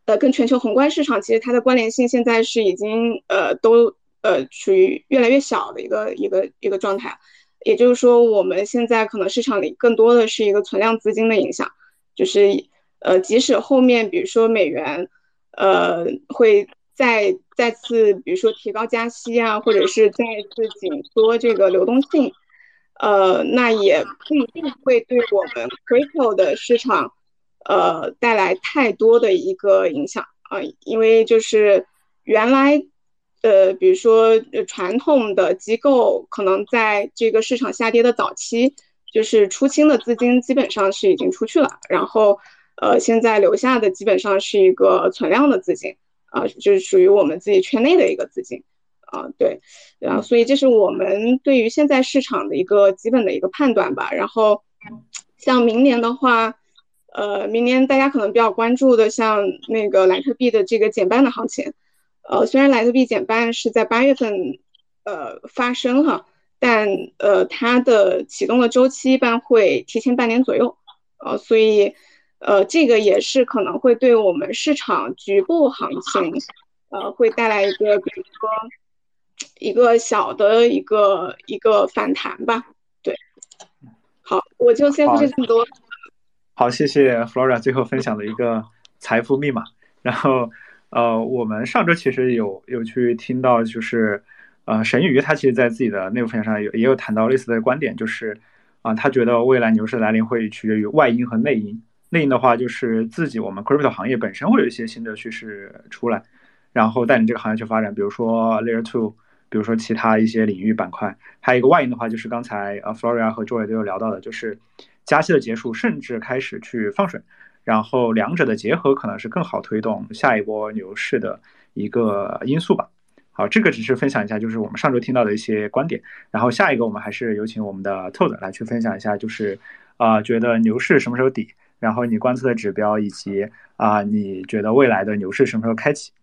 呃，跟全球宏观市场其实它的关联性现在是已经呃都呃处于越来越小的一个一个一个状态。也就是说，我们现在可能市场里更多的是一个存量资金的影响，就是呃，即使后面比如说美元，呃，会再再次比如说提高加息啊，或者是再次紧缩这个流动性，呃，那也不一定会对我们 crypto 的市场，呃，带来太多的一个影响啊，因为就是原来。呃，比如说传统的机构可能在这个市场下跌的早期，就是出清的资金基本上是已经出去了，然后呃，现在留下的基本上是一个存量的资金啊，就是属于我们自己圈内的一个资金啊，对，然后所以这是我们对于现在市场的一个基本的一个判断吧。然后像明年的话，呃，明年大家可能比较关注的，像那个莱特币的这个减半的行情。呃，虽然莱特币减半是在八月份，呃发生哈，但呃它的启动的周期一般会提前半年左右，呃，所以呃这个也是可能会对我们市场局部行情，呃会带来一个比如说一个小的一个一个反弹吧。对，好，我就先说这么多。好，谢谢 Flora 最后分享的一个财富密码，然后。呃，我们上周其实有有去听到，就是，呃，沈宇他其实在自己的内部分享上有也有谈到类似的观点，就是，啊，他觉得未来牛市来临会取决于外因和内因。内因的话，就是自己我们 crypto 行业本身会有一些新的趋势出来，然后带领这个行业去发展，比如说 layer two，比如说其他一些领域板块。还有一个外因的话，就是刚才呃 Floria 和 Joy 都有聊到的，就是加息的结束，甚至开始去放水。然后两者的结合可能是更好推动下一波牛市的一个因素吧。好，这个只是分享一下，就是我们上周听到的一些观点。然后下一个我们还是有请我们的 Todd 来去分享一下，就是啊，觉得牛市什么时候底？然后你观测的指标以及啊，你觉得未来的牛市什么时候开启？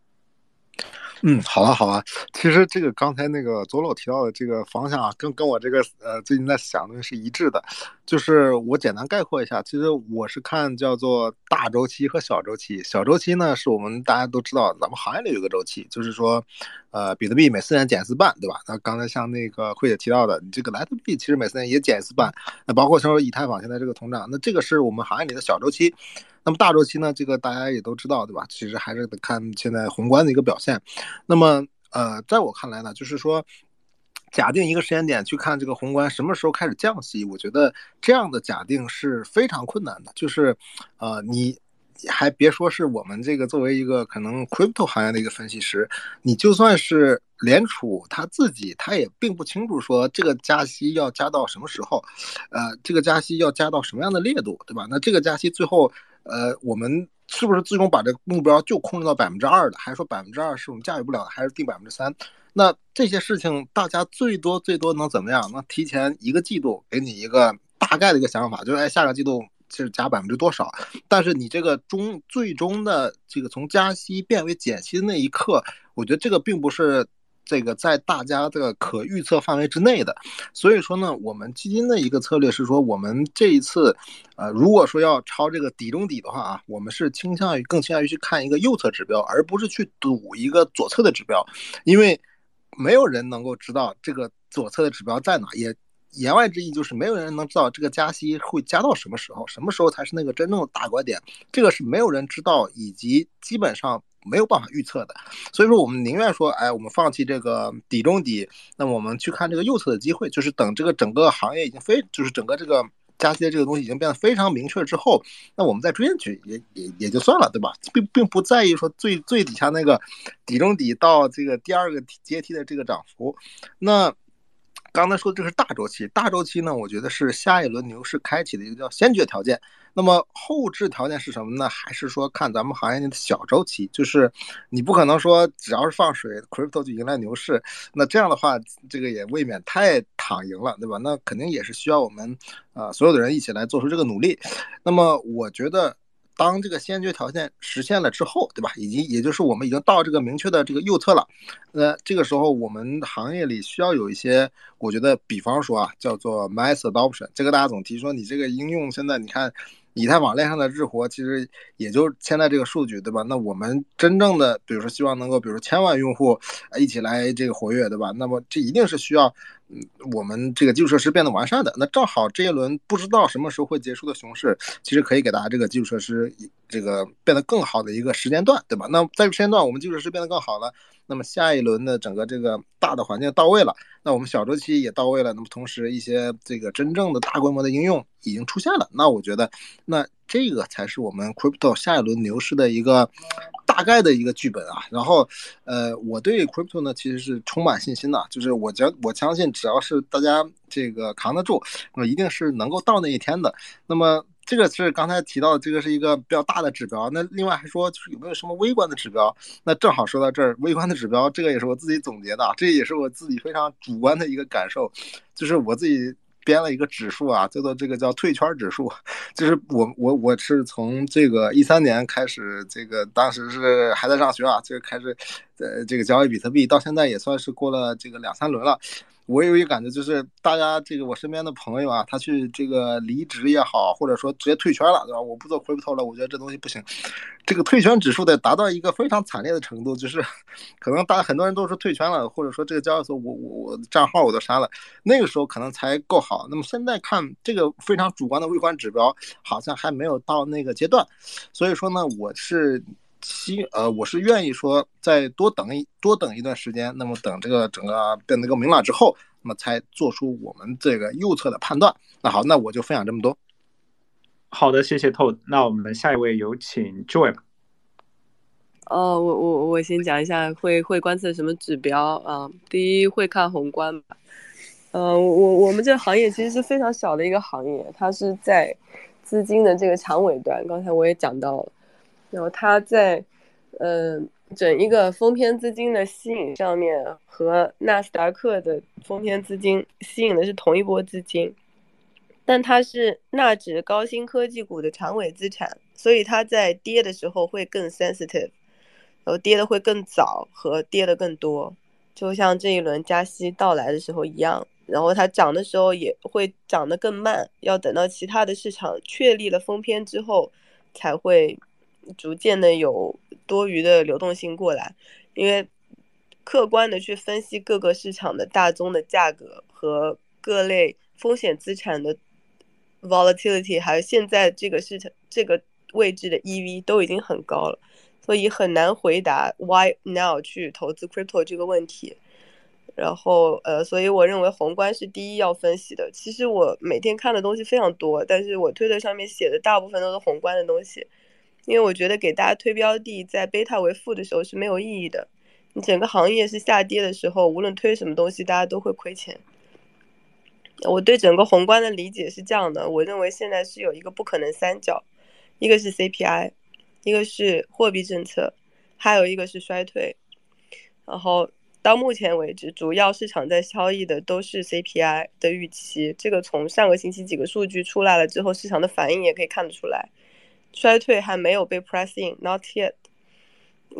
嗯，好啊，好啊。其实这个刚才那个左老提到的这个方向啊，跟跟我这个呃最近在想的是一致的。就是我简单概括一下，其实我是看叫做大周期和小周期。小周期呢，是我们大家都知道，咱们行业里有个周期，就是说，呃，比特币每四年减一次半，对吧？那刚才像那个慧姐提到的，你这个莱特币其实每四年也减一次半。那包括像说以太坊现在这个通胀，那这个是我们行业里的小周期。那么大周期呢？这个大家也都知道，对吧？其实还是得看现在宏观的一个表现。那么，呃，在我看来呢，就是说，假定一个时间点去看这个宏观什么时候开始降息，我觉得这样的假定是非常困难的。就是，呃，你还别说是我们这个作为一个可能 crypto 行业的一个分析师，你就算是联储他自己，他也并不清楚说这个加息要加到什么时候，呃，这个加息要加到什么样的烈度，对吧？那这个加息最后。呃，我们是不是最终把这个目标就控制到百分之二的，还是说百分之二是我们驾驭不了的，还是定百分之三？那这些事情大家最多最多能怎么样？能提前一个季度给你一个大概的一个想法，就是哎下个季度就是加百分之多少？但是你这个终最终的这个从加息变为减息的那一刻，我觉得这个并不是。这个在大家的可预测范围之内的，所以说呢，我们基金的一个策略是说，我们这一次，呃，如果说要抄这个底中底的话啊，我们是倾向于更倾向于去看一个右侧指标，而不是去赌一个左侧的指标，因为没有人能够知道这个左侧的指标在哪，也言外之意就是没有人能知道这个加息会加到什么时候，什么时候才是那个真正的大拐点，这个是没有人知道，以及基本上。没有办法预测的，所以说我们宁愿说，哎，我们放弃这个底中底，那我们去看这个右侧的机会，就是等这个整个行业已经非，就是整个这个加息的这个东西已经变得非常明确之后，那我们再追进去也也也就算了，对吧？并并不在意说最最底下那个底中底到这个第二个阶梯的这个涨幅，那。刚才说的这是大周期，大周期呢，我觉得是下一轮牛市开启的一个叫先决条件。那么后置条件是什么呢？还是说看咱们行业内的小周期？就是你不可能说只要是放水，crypto 就迎来牛市。那这样的话，这个也未免太躺赢了，对吧？那肯定也是需要我们啊所有的人一起来做出这个努力。那么我觉得。当这个先决条件实现了之后，对吧？以及也就是我们已经到这个明确的这个右侧了，那这个时候我们行业里需要有一些，我觉得，比方说啊，叫做 mass adoption，这个大家总提说你这个应用现在你看。以太网链上的日活其实也就现在这个数据，对吧？那我们真正的，比如说希望能够，比如说千万用户一起来这个活跃，对吧？那么这一定是需要，嗯我们这个基础设施变得完善的。那正好这一轮不知道什么时候会结束的熊市，其实可以给大家这个基础设施这个变得更好的一个时间段，对吧？那在这个时间段，我们基础设施变得更好了。那么下一轮的整个这个大的环境到位了，那我们小周期也到位了，那么同时一些这个真正的大规模的应用已经出现了，那我觉得，那这个才是我们 crypto 下一轮牛市的一个大概的一个剧本啊。然后，呃，我对 crypto 呢其实是充满信心的，就是我将我相信只要是大家这个扛得住，那么一定是能够到那一天的。那么。这个是刚才提到的，这个是一个比较大的指标。那另外还说，就是有没有什么微观的指标？那正好说到这儿，微观的指标，这个也是我自己总结的，这也是我自己非常主观的一个感受，就是我自己编了一个指数啊，叫做这个叫退圈指数。就是我我我是从这个一三年开始，这个当时是还在上学啊，就开始呃这个交易比特币，到现在也算是过了这个两三轮了。我有一个感觉，就是大家这个我身边的朋友啊，他去这个离职也好，或者说直接退圈了，对吧？我不做 crypto 了，我觉得这东西不行。这个退圈指数得达到一个非常惨烈的程度，就是 可能大家很多人都是退圈了，或者说这个交易所我我我账号我都删了，那个时候可能才够好。那么现在看这个非常主观的微观指标，好像还没有到那个阶段，所以说呢，我是。希呃，我是愿意说再多等一多等一段时间，那么等这个整个变得更明朗之后，那么才做出我们这个右侧的判断。那好，那我就分享这么多。好的，谢谢 Todd。那我们下一位有请 Joy。哦，我我我先讲一下会会观测什么指标啊？第一会看宏观吧。呃，我我们这个行业其实是非常小的一个行业，它是在资金的这个长尾端。刚才我也讲到了。然后它在，呃，整一个封篇资金的吸引上面，和纳斯达克的封篇资金吸引的是同一波资金，但它是纳指高新科技股的长尾资产，所以它在跌的时候会更 sensitive，然后跌的会更早和跌的更多，就像这一轮加息到来的时候一样，然后它涨的时候也会涨得更慢，要等到其他的市场确立了封篇之后才会。逐渐的有多余的流动性过来，因为客观的去分析各个市场的大宗的价格和各类风险资产的 volatility，还有现在这个市场这个位置的 EV 都已经很高了，所以很难回答 why now 去投资 crypto 这个问题。然后呃，所以我认为宏观是第一要分析的。其实我每天看的东西非常多，但是我推特上面写的大部分都是宏观的东西。因为我觉得给大家推标的，在贝塔为负的时候是没有意义的。你整个行业是下跌的时候，无论推什么东西，大家都会亏钱。我对整个宏观的理解是这样的：我认为现在是有一个不可能三角，一个是 CPI，一个是货币政策，还有一个是衰退。然后到目前为止，主要市场在交易的都是 CPI 的预期。这个从上个星期几个数据出来了之后，市场的反应也可以看得出来，衰退还没有被 press in，not yet。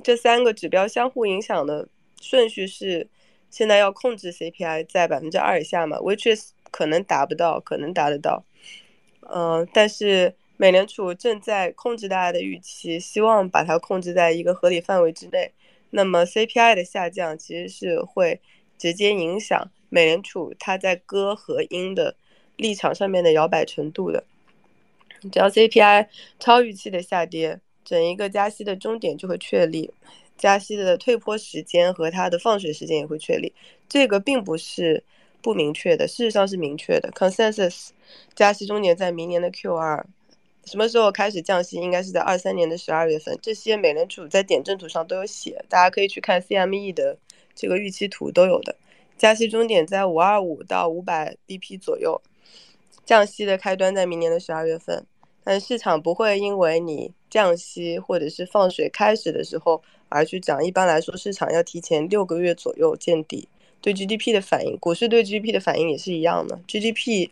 这三个指标相互影响的顺序是：现在要控制 CPI 在百分之二以下嘛，which is 可能达不到，可能达得到。嗯，但是美联储正在控制大家的预期，希望把它控制在一个合理范围之内。那么 CPI 的下降其实是会直接影响美联储它在歌和鹰的立场上面的摇摆程度的。只要 CPI 超预期的下跌，整一个加息的终点就会确立，加息的退坡时间和它的放水时间也会确立。这个并不是不明确的，事实上是明确的。Consensus 加息终点在明年的 Q 二。什么时候开始降息？应该是在二三年的十二月份。这些美联储在点阵图上都有写，大家可以去看 CME 的这个预期图都有的。加息终点在五二五到五百 BP 左右，降息的开端在明年的十二月份。但市场不会因为你降息或者是放水开始的时候而去涨。一般来说，市场要提前六个月左右见底。对 GDP 的反应，股市对 GDP 的反应也是一样的。GDP。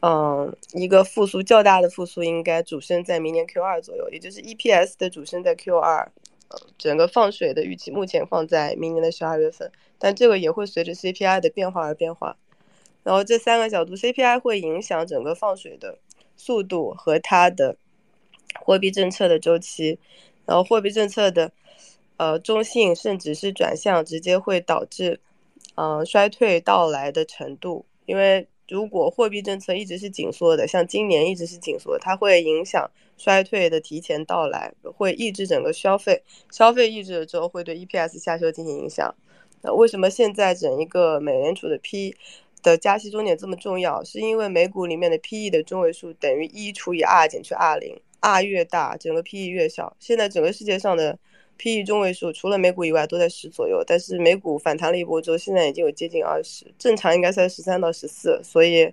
嗯，一个复苏较大的复苏应该主升在明年 Q 二左右，也就是 EPS 的主升在 Q 二。整个放水的预期目前放在明年的十二月份，但这个也会随着 CPI 的变化而变化。然后这三个角度，CPI 会影响整个放水的速度和它的货币政策的周期，然后货币政策的呃中性甚至是转向，直接会导致嗯衰退到来的程度，因为。如果货币政策一直是紧缩的，像今年一直是紧缩，它会影响衰退的提前到来，会抑制整个消费，消费抑制了之后会对 EPS 下修进行影响。那为什么现在整一个美联储的 P 的加息终点这么重要？是因为美股里面的 PE 的中位数等于一除以 R 减去 R 零，R 越大，整个 PE 越小。现在整个世界上的 P/E 中位数除了美股以外都在十左右，但是美股反弹了一波之后，现在已经有接近二十，正常应该在十三到十四。所以，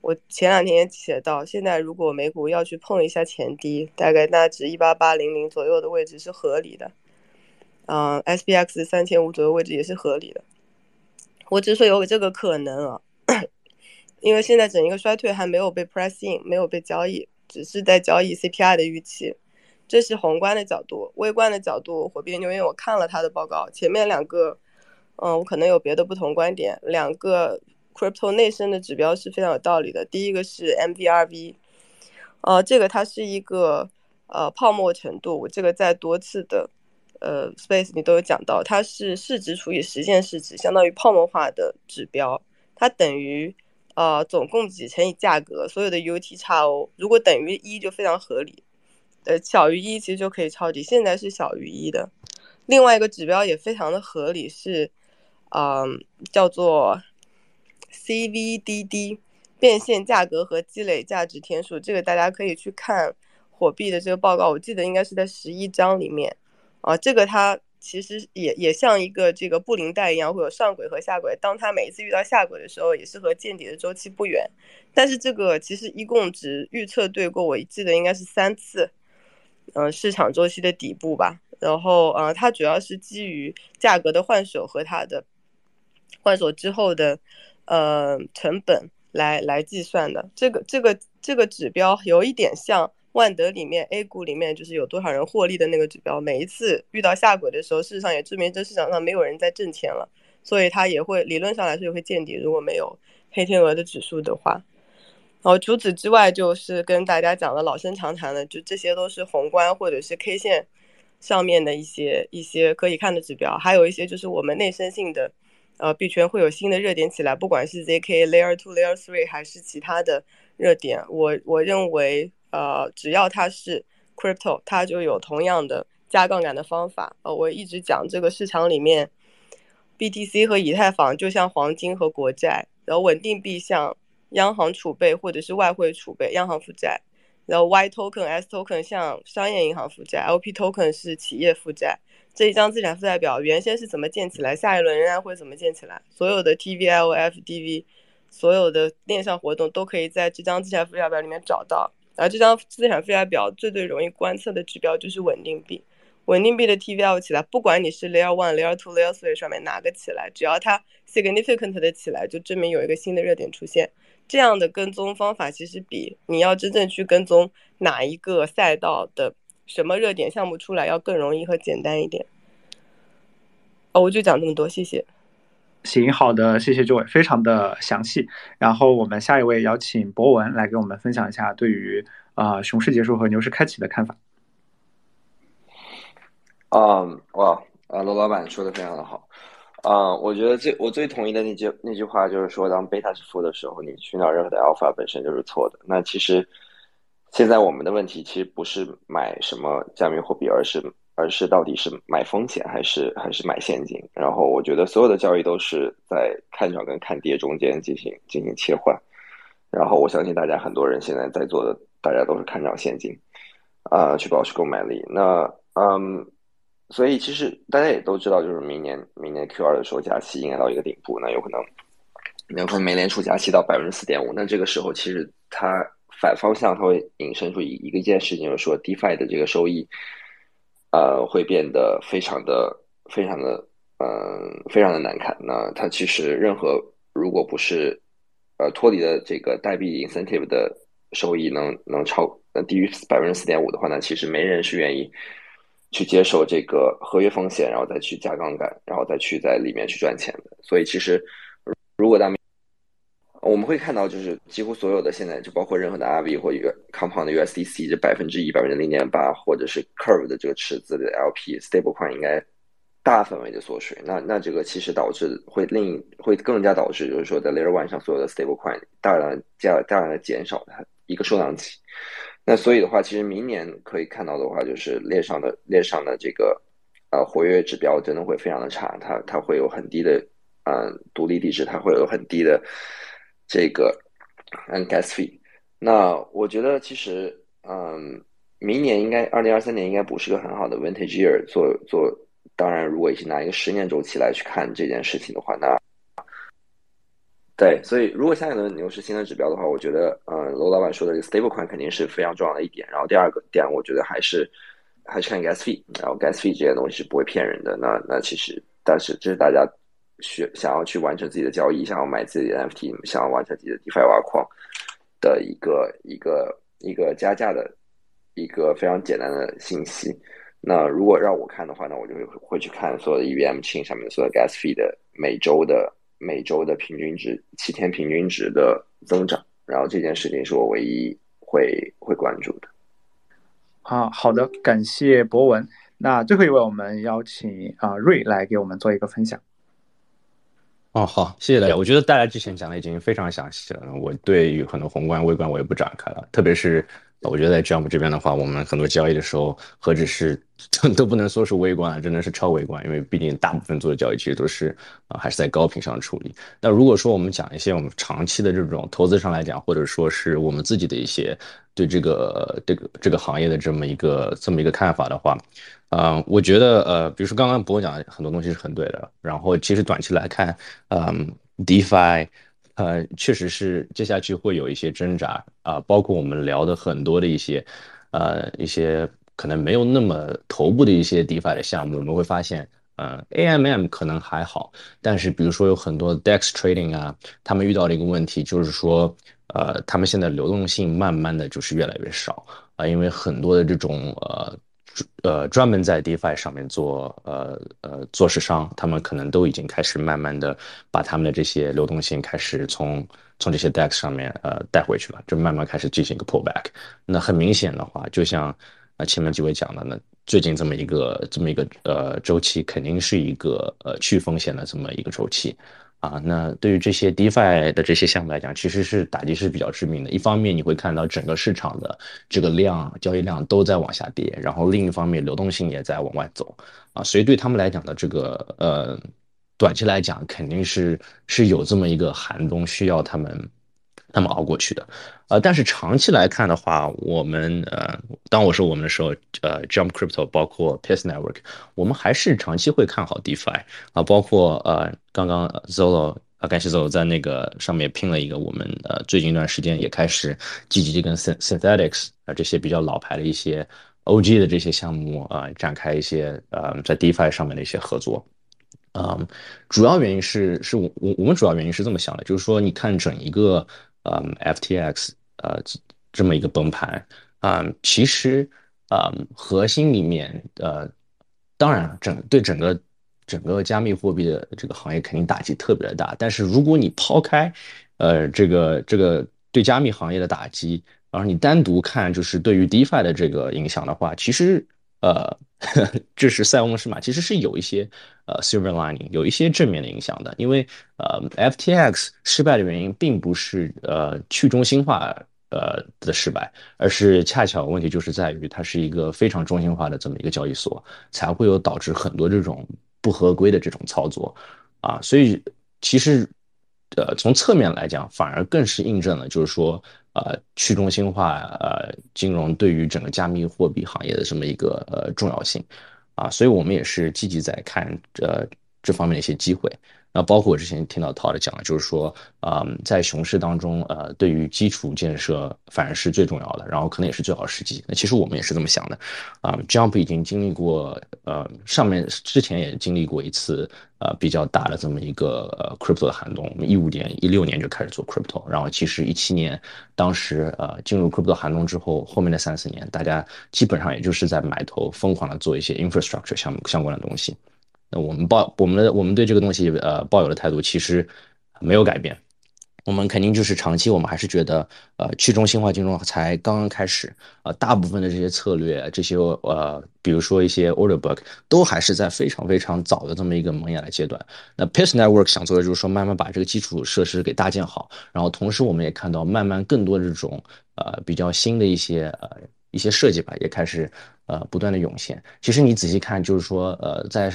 我前两天也写到，现在如果美股要去碰一下前低，大概那值一八八零零左右的位置是合理的。嗯，SPX 三千五左右位置也是合理的。我之所以有这个可能啊，因为现在整一个衰退还没有被 pressing 没有被交易，只是在交易 CPI 的预期。这是宏观的角度，微观的角度，火币研究院我看了他的报告，前面两个，嗯，我可能有别的不同观点。两个 crypto 内生的指标是非常有道理的。第一个是 MVRV，呃，这个它是一个呃泡沫程度，这个在多次的呃 space 你都有讲到，它是市值除以实现市值，相当于泡沫化的指标，它等于呃总供给乘以价格，所有的 UTXO 如果等于一就非常合理。呃，小于一其实就可以抄底，现在是小于一的。另外一个指标也非常的合理，是，嗯，叫做 CVDD 变现价格和积累价值天数。这个大家可以去看火币的这个报告，我记得应该是在十一章里面。啊，这个它其实也也像一个这个布林带一样，会有上轨和下轨。当它每一次遇到下轨的时候，也是和见底的周期不远。但是这个其实一共只预测对过，我记得应该是三次。嗯，市场周期的底部吧，然后呃，它主要是基于价格的换手和它的换手之后的呃成本来来计算的。这个这个这个指标有一点像万德里面 A 股里面就是有多少人获利的那个指标。每一次遇到下轨的时候，事实上也证明这市场上没有人在挣钱了，所以它也会理论上来说也会见底。如果没有黑天鹅的指数的话。然后除此之外，就是跟大家讲的老生常谈的，就这些都是宏观或者是 K 线上面的一些一些可以看的指标，还有一些就是我们内生性的，呃，币圈会有新的热点起来，不管是 ZK Layer Two、Layer Three 还是其他的热点，我我认为，呃，只要它是 Crypto，它就有同样的加杠杆的方法。呃，我一直讲这个市场里面，BTC 和以太坊就像黄金和国债，然后稳定币像。央行储备或者是外汇储备，央行负债，然后 Y token、S token 像商业银行负债，LP token 是企业负债。这一张资产负债表原先是怎么建起来，下一轮仍然会怎么建起来？所有的 TVL、FDV，所有的链上活动都可以在这张资产负债表里面找到。然后这张资产负债表最最容易观测的指标就是稳定币。稳定币的 TVL 起来，不管你是 Layer One、Layer Two、Layer Three 上面哪个起来，只要它 significant 的起来，就证明有一个新的热点出现。这样的跟踪方法其实比你要真正去跟踪哪一个赛道的什么热点项目出来要更容易和简单一点。哦，我就讲这么多，谢谢。行，好的，谢谢这位，非常的详细。然后我们下一位邀请博文来给我们分享一下对于啊熊市结束和牛市开启的看法。嗯，哇，啊，罗老板说的非常的好。啊，我觉得最我最同意的那句那句话就是说，当贝塔是负的时候，你寻找任何的 alpha 本身就是错的。那其实现在我们的问题其实不是买什么加密货币，而是而是到底是买风险还是还是买现金。然后我觉得所有的交易都是在看涨跟看跌中间进行进行切换。然后我相信大家很多人现在在做的，大家都是看涨现金，啊，去保持购买力。那嗯。所以其实大家也都知道，就是明年明年 Q 二的时候加息应该到一个顶部，那有可能有可能美联储加息到百分之四点五，那这个时候其实它反方向它会引申出一一个一件事情，就是说 DeFi 的这个收益，呃，会变得非常的非常的嗯非常的难看。那它其实任何如果不是呃脱离了这个代币 incentive 的收益能能超呃低于百分之四点五的话，那其实没人是愿意。去接受这个合约风险，然后再去加杠杆，然后再去在里面去赚钱的。所以其实，如果当我们会看到，就是几乎所有的现在就包括任何的 RV 或一个 Compound 的 USDC，这百分之一、百分之零点八，或者是 Curve 的这个池子的 LP Stable 款，应该大范围的缩水。那那这个其实导致会另会更加导致，就是说在 Layer One 上所有的 Stable 款大量加大量的减少它一个收量期。那所以的话，其实明年可以看到的话，就是链上的链上的这个呃活跃指标真的会非常的差，它它会有很低的嗯独立地址，它会有很低的这个，and gas fee。那我觉得其实嗯明年应该二零二三年应该不是个很好的 vintage year 做做，当然如果已经拿一个十年周期来去看这件事情的话，那。对，所以如果下一轮牛市新的指标的话，我觉得，嗯，罗老板说的这个 stable 款肯定是非常重要的一点。然后第二个点，我觉得还是还是看 gas fee，然后 gas fee 这些东西是不会骗人的。那那其实，但是这是大家学想要去完成自己的交易，想要买自己的 NFT，想要完成自己的 DeFi 挖矿的一个一个一个加价的一个非常简单的信息。那如果让我看的话呢，我就会会去看所有的 EVM chain 上面的所有 gas fee 的每周的。每周的平均值，七天平均值的增长，然后这件事情是我唯一会会关注的。啊，好的，感谢博文。那最后一位，我们邀请啊瑞来给我们做一个分享。哦，好，谢谢大家。我觉得大家之前讲的已经非常详细了，我对于很多宏观、微观我也不展开了，特别是。我觉得在 Jump 这边的话，我们很多交易的时候，何止是都不能说是微观啊，真的是超微观，因为毕竟大部分做的交易其实都是啊，还是在高频上处理。那如果说我们讲一些我们长期的这种投资上来讲，或者说是我们自己的一些对这个这个这个行业的这么一个这么一个看法的话，啊，我觉得呃，比如说刚刚博讲的很多东西是很对的，然后其实短期来看，嗯，DeFi。呃，确实是接下去会有一些挣扎啊，包括我们聊的很多的一些，呃，一些可能没有那么头部的一些 DeFi 的项目，我们会发现，呃，AMM 可能还好，但是比如说有很多 DEX Trading 啊，他们遇到的一个问题就是说，呃，他们现在流动性慢慢的就是越来越少啊，因为很多的这种呃。呃，专门在 DeFi 上面做呃呃做市商，他们可能都已经开始慢慢的把他们的这些流动性开始从从这些 DEX 上面呃带回去了，就慢慢开始进行一个 pullback。那很明显的话，就像啊前面几位讲的，那最近这么一个这么一个呃周期，肯定是一个呃去风险的这么一个周期。啊，那对于这些 DeFi 的这些项目来讲，其实是打击是比较致命的。一方面，你会看到整个市场的这个量、交易量都在往下跌，然后另一方面，流动性也在往外走。啊，所以对他们来讲的这个呃，短期来讲，肯定是是有这么一个寒冬需要他们。他们熬过去的，呃，但是长期来看的话，我们呃，当我说我们的时候，呃，Jump Crypto 包括 Peace Network，我们还是长期会看好 DeFi 啊，包括呃，刚刚 Zolo 啊，感谢 Zolo 在那个上面拼了一个，我们呃最近一段时间也开始积极跟 synthetics 啊这些比较老牌的一些 OG 的这些项目啊展开一些呃在 DeFi 上面的一些合作。嗯，主要原因是是我我我们主要原因是这么想的，就是说你看整一个嗯 FTX 呃这么一个崩盘啊，其实啊核心里面呃当然整对整个整个加密货币的这个行业肯定打击特别的大，但是如果你抛开呃这个这个对加密行业的打击，然后你单独看就是对于 DeFi 的这个影响的话，其实。呃，这是塞翁失马，其实是有一些呃 silver lining，有一些正面的影响的。因为呃，FTX 失败的原因并不是呃去中心化呃的失败，而是恰巧问题就是在于它是一个非常中心化的这么一个交易所，才会有导致很多这种不合规的这种操作啊。所以其实呃从侧面来讲，反而更是印证了，就是说。呃，去中心化呃金融对于整个加密货币行业的这么一个呃重要性啊，所以我们也是积极在看呃这方面的一些机会。那包括我之前听到 Todd 讲的，就是说，嗯，在熊市当中，呃，对于基础建设反而是最重要的，然后可能也是最好时机。那其实我们也是这么想的，啊，Jump 已经经历过，呃，上面之前也经历过一次，呃，比较大的这么一个呃 crypto 的寒冬。我们一五年、一六年就开始做 crypto，然后其实一七年当时呃进入 crypto 寒冬之后，后面的三四年，大家基本上也就是在埋头疯狂的做一些 infrastructure 相相关的东西。那我们抱我们的我们对这个东西呃抱有的态度其实没有改变，我们肯定就是长期我们还是觉得呃去中心化金融才刚刚开始呃大部分的这些策略这些呃比如说一些 order book 都还是在非常非常早的这么一个萌芽的阶段。那 Peace Network 想做的就是说慢慢把这个基础设施给搭建好，然后同时我们也看到慢慢更多的这种呃比较新的一些呃一些设计吧也开始呃不断的涌现。其实你仔细看就是说呃在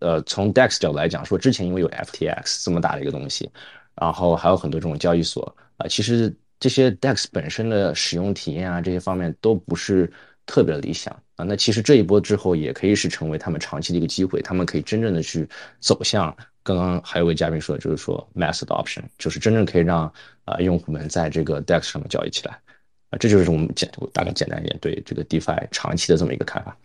呃，从 DEX 角度来讲，说之前因为有 FTX 这么大的一个东西，然后还有很多这种交易所啊，其实这些 DEX 本身的使用体验啊，这些方面都不是特别理想啊。那其实这一波之后，也可以是成为他们长期的一个机会，他们可以真正的去走向刚刚还有位嘉宾说的，就是说 mass adoption，就是真正可以让啊用户们在这个 DEX 上面交易起来啊。这就是我们简大概简单一点对这个 DeFi 长期的这么一个看法。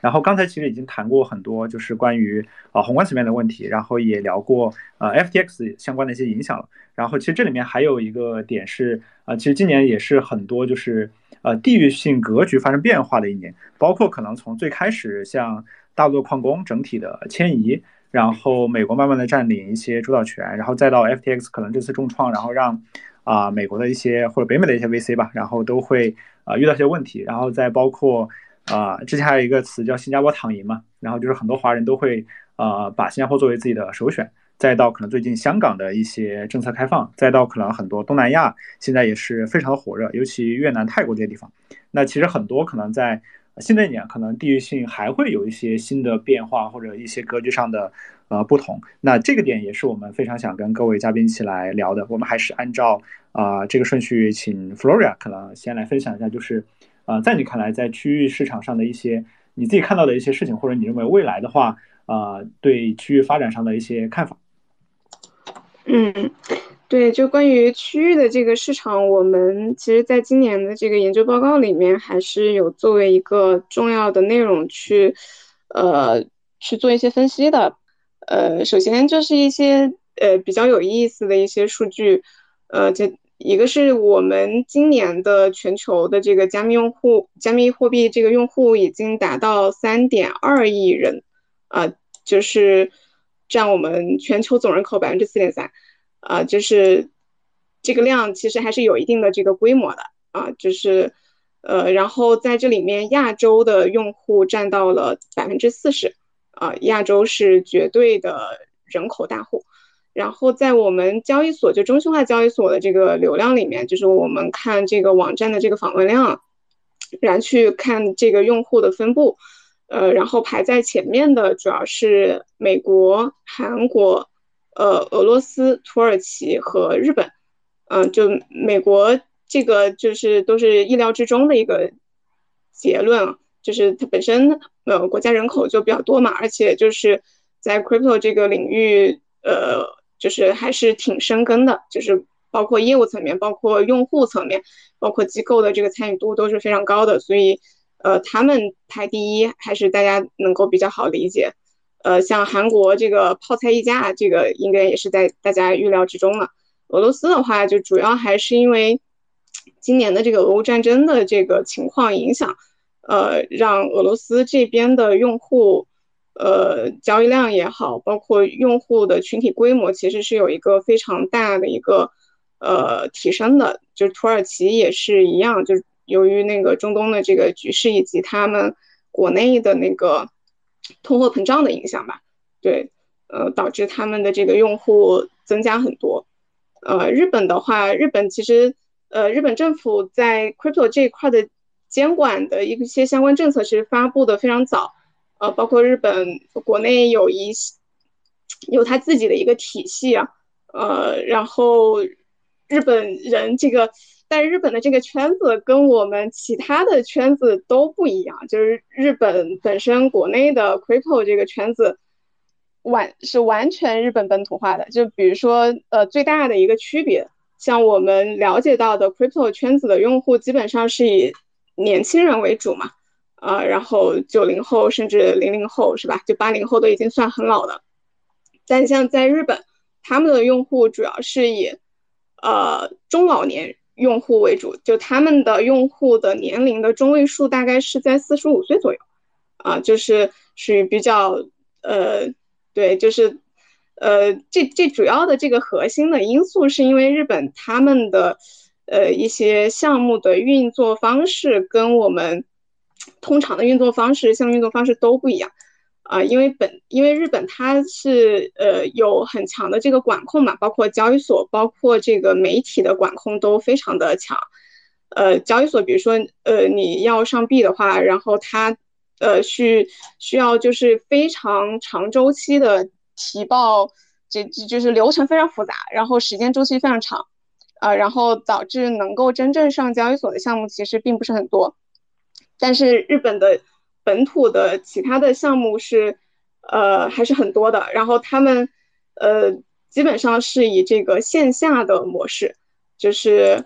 然后刚才其实已经谈过很多，就是关于啊宏观层面的问题，然后也聊过呃 FTX 相关的一些影响了。然后其实这里面还有一个点是，呃，其实今年也是很多就是呃地域性格局发生变化的一年，包括可能从最开始像大陆矿工整体的迁移，然后美国慢慢的占领一些主导权，然后再到 FTX 可能这次重创，然后让啊美国的一些或者北美的一些 VC 吧，然后都会啊遇到一些问题，然后再包括。啊，之前还有一个词叫新加坡躺赢嘛，然后就是很多华人都会啊把新加坡作为自己的首选，再到可能最近香港的一些政策开放，再到可能很多东南亚现在也是非常的火热，尤其越南、泰国这些地方。那其实很多可能在新的一年，可能地域性还会有一些新的变化或者一些格局上的呃不同。那这个点也是我们非常想跟各位嘉宾一起来聊的。我们还是按照啊这个顺序，请 Floria 可能先来分享一下，就是。啊，在你看来，在区域市场上的一些你自己看到的一些事情，或者你认为未来的话，啊，对区域发展上的一些看法。嗯，对，就关于区域的这个市场，我们其实在今年的这个研究报告里面，还是有作为一个重要的内容去，呃，去做一些分析的。呃，首先就是一些呃比较有意思的一些数据，呃，这。一个是我们今年的全球的这个加密用户，加密货币这个用户已经达到三点二亿人，啊，就是占我们全球总人口百分之四点三，啊，就是这个量其实还是有一定的这个规模的，啊，就是，呃，然后在这里面亚洲的用户占到了百分之四十，啊，亚洲是绝对的人口大户。然后在我们交易所就中心化交易所的这个流量里面，就是我们看这个网站的这个访问量，然后去看这个用户的分布，呃，然后排在前面的主要是美国、韩国、呃，俄罗斯、土耳其和日本，嗯，就美国这个就是都是意料之中的一个结论，就是它本身呃国家人口就比较多嘛，而且就是在 crypto 这个领域，呃。就是还是挺深耕的，就是包括业务层面、包括用户层面、包括机构的这个参与度都是非常高的，所以呃，他们排第一还是大家能够比较好理解。呃，像韩国这个泡菜溢价，这个应该也是在大家预料之中了。俄罗斯的话，就主要还是因为今年的这个俄乌战争的这个情况影响，呃，让俄罗斯这边的用户，呃，交易量也好，包括用户的群体规模，其实是有一个非常大的一个呃提升的。就是土耳其也是一样，就是由于那个中东的这个局势以及他们国内的那个通货膨胀的影响吧，对，呃，导致他们的这个用户增加很多。呃，日本的话，日本其实，呃，日本政府在 crypto 这一块的监管的一些相关政策其实发布的非常早，呃，包括日本国内有一有他自己的一个体系啊，呃，然后日本人这个，但日本的这个圈子跟我们其他的圈子都不一样，就是日本本身国内的 crypto 这个圈子。完是完全日本本土化的，就比如说，呃，最大的一个区别，像我们了解到的 crypto 圈子的用户基本上是以年轻人为主嘛，呃，然后九零后甚至零零后是吧？就八零后都已经算很老的，但像在日本，他们的用户主要是以呃中老年用户为主，就他们的用户的年龄的中位数大概是在四十五岁左右，啊，就是属于比较呃。对，就是，呃，这这主要的这个核心的因素是因为日本他们的，呃，一些项目的运作方式跟我们通常的运作方式、项目运作方式都不一样，啊，因为本因为日本它是呃有很强的这个管控嘛，包括交易所、包括这个媒体的管控都非常的强，呃，交易所比如说呃你要上币的话，然后它。呃，需需要就是非常长周期的提报，这就是流程非常复杂，然后时间周期非常长，啊，然后导致能够真正上交易所的项目其实并不是很多，但是日本的本土的其他的项目是，呃，还是很多的，然后他们，呃，基本上是以这个线下的模式，就是，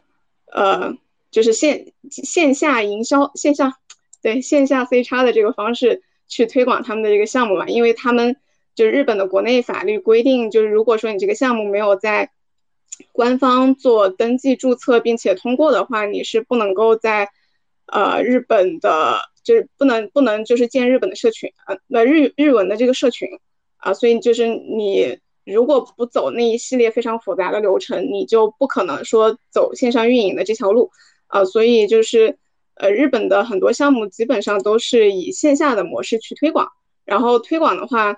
呃，就是线线下营销线下。对线下 C 叉的这个方式去推广他们的这个项目嘛，因为他们就日本的国内法律规定，就是如果说你这个项目没有在官方做登记注册并且通过的话，你是不能够在呃日本的，就是不能不能就是建日本的社群呃那日日文的这个社群啊，所以就是你如果不走那一系列非常复杂的流程，你就不可能说走线上运营的这条路啊，所以就是。呃，日本的很多项目基本上都是以线下的模式去推广，然后推广的话，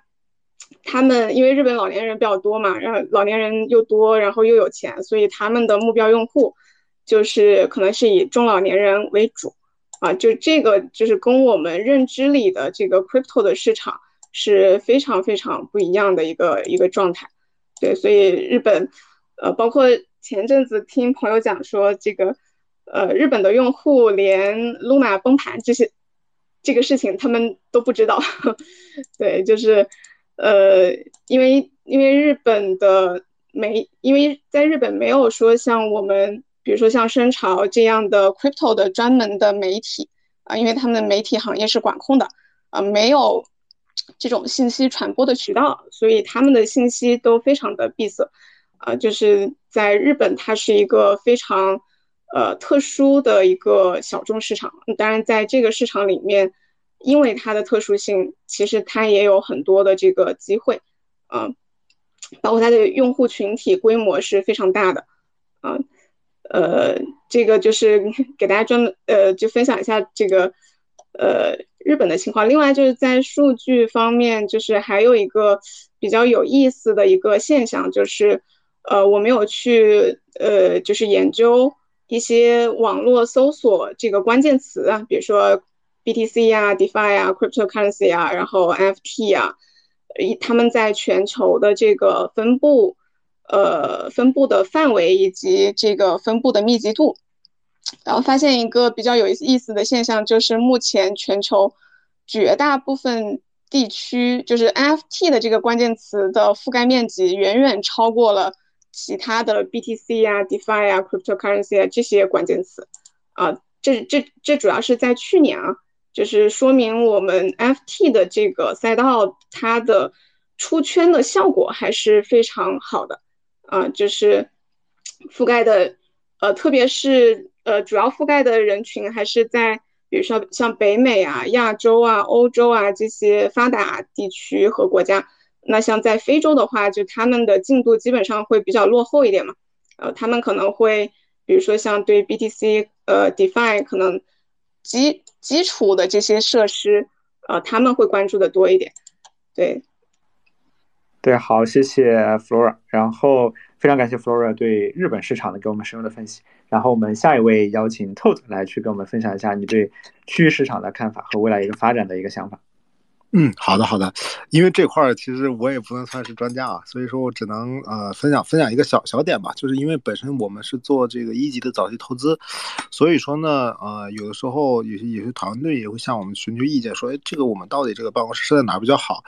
他们因为日本老年人比较多嘛，然后老年人又多，然后又有钱，所以他们的目标用户就是可能是以中老年人为主，啊，就这个就是跟我们认知里的这个 crypto 的市场是非常非常不一样的一个一个状态，对，所以日本，呃，包括前阵子听朋友讲说这个。呃，日本的用户连 Luna 崩盘这些这个事情他们都不知道，对，就是呃，因为因为日本的没，因为在日本没有说像我们，比如说像深潮这样的 crypto 的专门的媒体啊，因为他们的媒体行业是管控的啊，没有这种信息传播的渠道，所以他们的信息都非常的闭塞啊，就是在日本它是一个非常。呃，特殊的一个小众市场，当然在这个市场里面，因为它的特殊性，其实它也有很多的这个机会，嗯，包括它的用户群体规模是非常大的，啊，呃，这个就是 给大家专门呃就分享一下这个呃日本的情况。另外就是在数据方面，就是还有一个比较有意思的一个现象，就是呃我没有去呃就是研究。一些网络搜索这个关键词啊，比如说 BTC 呀、DeFi 啊、Cryptocurrency 啊，然后 NFT 啊，一他们在全球的这个分布，呃，分布的范围以及这个分布的密集度，然后发现一个比较有意思的现象，就是目前全球绝大部分地区，就是 NFT 的这个关键词的覆盖面积远远超过了其他的 BTC 啊、DeFi 啊、Cryptocurrency 啊这些关键词。啊，这这这主要是在去年啊，就是说明我们 FT 的这个赛道它的出圈的效果还是非常好的。啊，就是覆盖的，呃，特别是呃，主要覆盖的人群还是在。比如说像北美啊、亚洲啊、欧洲啊这些发达地区和国家，那像在非洲的话，就他们的进度基本上会比较落后一点嘛。呃，他们可能会，比如说像对 BTC、呃 DeFi 可能基基础的这些设施，呃，他们会关注的多一点。对，对，好，谢谢 Flora，然后非常感谢 Flora 对日本市场的给我们深入的分析。然后我们下一位邀请 Tod 来去跟我们分享一下你对区域市场的看法和未来一个发展的一个想法。嗯，好的好的，因为这块儿其实我也不能算是专家啊，所以说我只能呃分享分享一个小小点吧，就是因为本身我们是做这个一级的早期投资，所以说呢呃有的时候有些有些团队也会向我们寻求意见，说哎这个我们到底这个办公室设在哪比较好？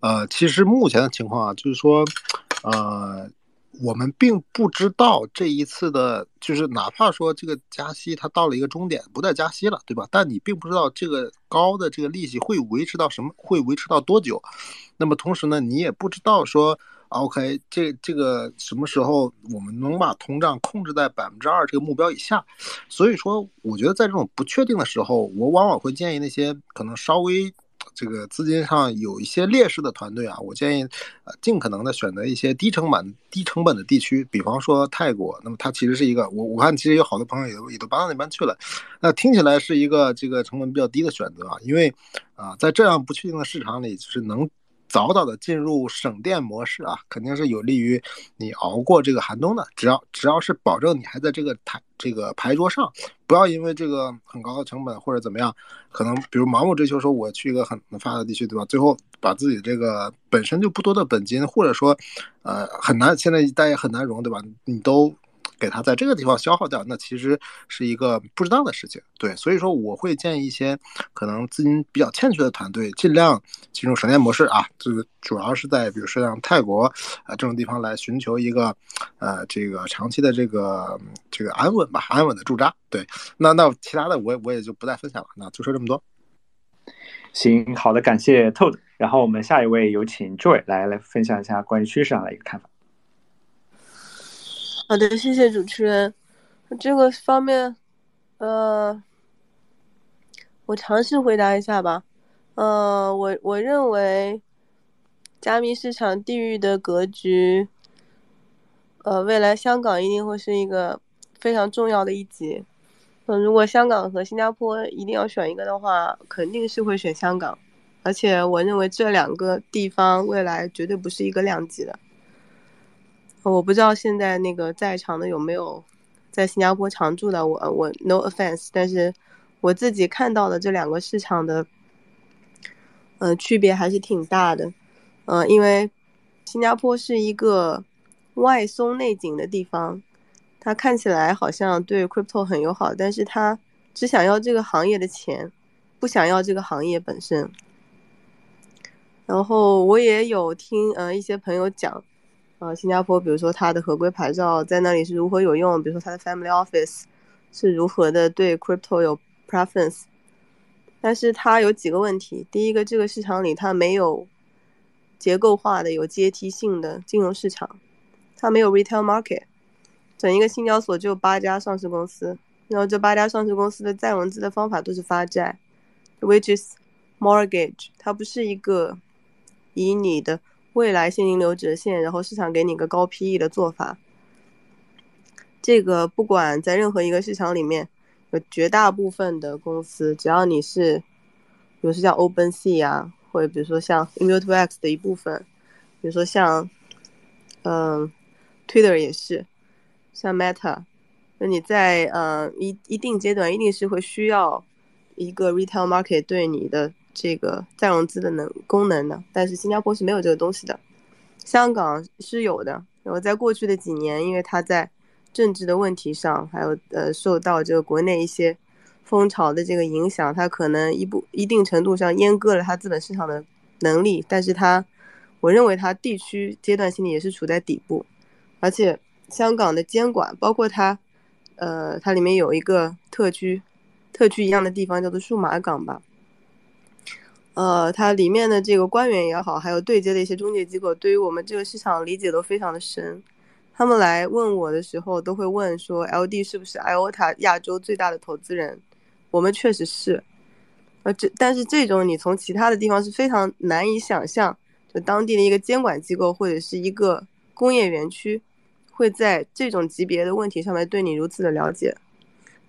呃，其实目前的情况啊，就是说呃。我们并不知道这一次的，就是哪怕说这个加息它到了一个终点，不再加息了，对吧？但你并不知道这个高的这个利息会维持到什么，会维持到多久。那么同时呢，你也不知道说，OK，这这个什么时候我们能把通胀控制在百分之二这个目标以下。所以说，我觉得在这种不确定的时候，我往往会建议那些可能稍微。这个资金上有一些劣势的团队啊，我建议，呃，尽可能的选择一些低成本、低成本的地区，比方说泰国。那么它其实是一个，我我看其实有好多朋友也也都搬到那边去了。那听起来是一个这个成本比较低的选择啊，因为啊，在这样不确定的市场里，就是能。早早的进入省电模式啊，肯定是有利于你熬过这个寒冬的。只要只要是保证你还在这个台这个牌桌上，不要因为这个很高的成本或者怎么样，可能比如盲目追求说我去一个很发达地区，对吧？最后把自己这个本身就不多的本金，或者说呃很难现在大家很难融，对吧？你都。给他在这个地方消耗掉，那其实是一个不知道的事情。对，所以说我会建议一些可能资金比较欠缺的团队，尽量进入省电模式啊。这个主要是在比如说像泰国啊这种地方来寻求一个呃这个长期的这个这个安稳吧，安稳的驻扎。对，那那其他的我我也就不再分享了。那就说这么多。行，好的，感谢 Todd。然后我们下一位有请 Joy 来来分享一下关于趋势上的一个看法。好的，谢谢主持人。这个方面，呃，我尝试回答一下吧。呃，我我认为，加密市场地域的格局，呃，未来香港一定会是一个非常重要的一级。嗯，如果香港和新加坡一定要选一个的话，肯定是会选香港。而且我认为这两个地方未来绝对不是一个量级的。我不知道现在那个在场的有没有在新加坡常住的，我我 no offense，但是我自己看到的这两个市场的，呃，区别还是挺大的，呃，因为新加坡是一个外松内紧的地方，它看起来好像对 crypto 很友好，但是它只想要这个行业的钱，不想要这个行业本身。然后我也有听呃一些朋友讲。呃，新加坡，比如说它的合规牌照在那里是如何有用？比如说它的 family office 是如何的对 crypto 有 preference？但是它有几个问题。第一个，这个市场里它没有结构化的、有阶梯性的金融市场，它没有 retail market。整一个新交所就八家上市公司，然后这八家上市公司的再融资的方法都是发债，which is mortgage。它不是一个以你的。未来现金流折现，然后市场给你个高 PE 的做法。这个不管在任何一个市场里面，有绝大部分的公司，只要你是，比如说像 OpenSea 啊，或者比如说像 Immutable 的一部分，比如说像，嗯，Twitter 也是，像 Meta，那你在呃一一定阶段一定是会需要一个 Retail Market 对你的。这个再融资的能功能呢？但是新加坡是没有这个东西的，香港是有的。然后在过去的几年，因为它在政治的问题上，还有呃受到这个国内一些风潮的这个影响，它可能一部一定程度上阉割了它资本市场的能力，但是它，我认为它地区阶段性的也是处在底部，而且香港的监管，包括它，呃，它里面有一个特区，特区一样的地方叫做数码港吧，呃，它里面的这个官员也好，还有对接的一些中介机构，对于我们这个市场理解都非常的深。他们来问我的时候，都会问说：“LD 是不是 IOTA 亚洲最大的投资人？”我们确实是，呃，这但是这种你从其他的地方是非常难以想象，就当地的一个监管机构或者是一个工业园区，会在这种级别的问题上面对你如此的了解。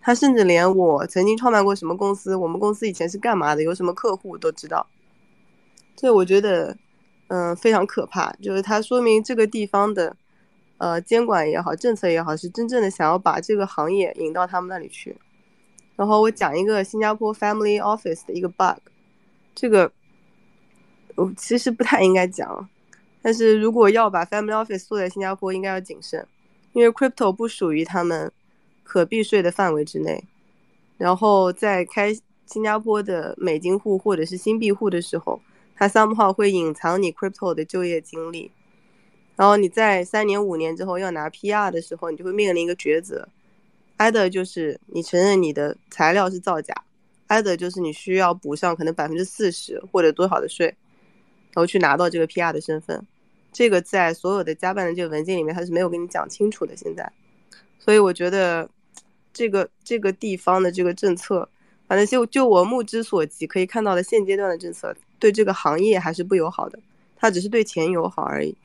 他甚至连我曾经创办过什么公司，我们公司以前是干嘛的，有什么客户都知道。这我觉得，嗯，非常可怕。就是它说明这个地方的。呃，监管也好，政策也好，是真正的想要把这个行业引到他们那里去。然后我讲一个新加坡 Family Office 的一个 bug，这个我其实不太应该讲，但是如果要把 Family Office 做在新加坡，应该要谨慎，因为 Crypto 不属于他们可避税的范围之内。然后在开新加坡的美金户或者是新币户的时候，它 somehow 会隐藏你 Crypto 的就业经历。然后你在三年五年之后要拿 PR 的时候，你就会面临一个抉择，either 就是你承认你的材料是造假，either 就是你需要补上可能百分之四十或者多少的税，然后去拿到这个 PR 的身份。这个在所有的加办的这个文件里面，他是没有跟你讲清楚的。现在，所以我觉得这个这个地方的这个政策，反正就就我目之所及可以看到的现阶段的政策，对这个行业还是不友好的，它只是对钱友好而已。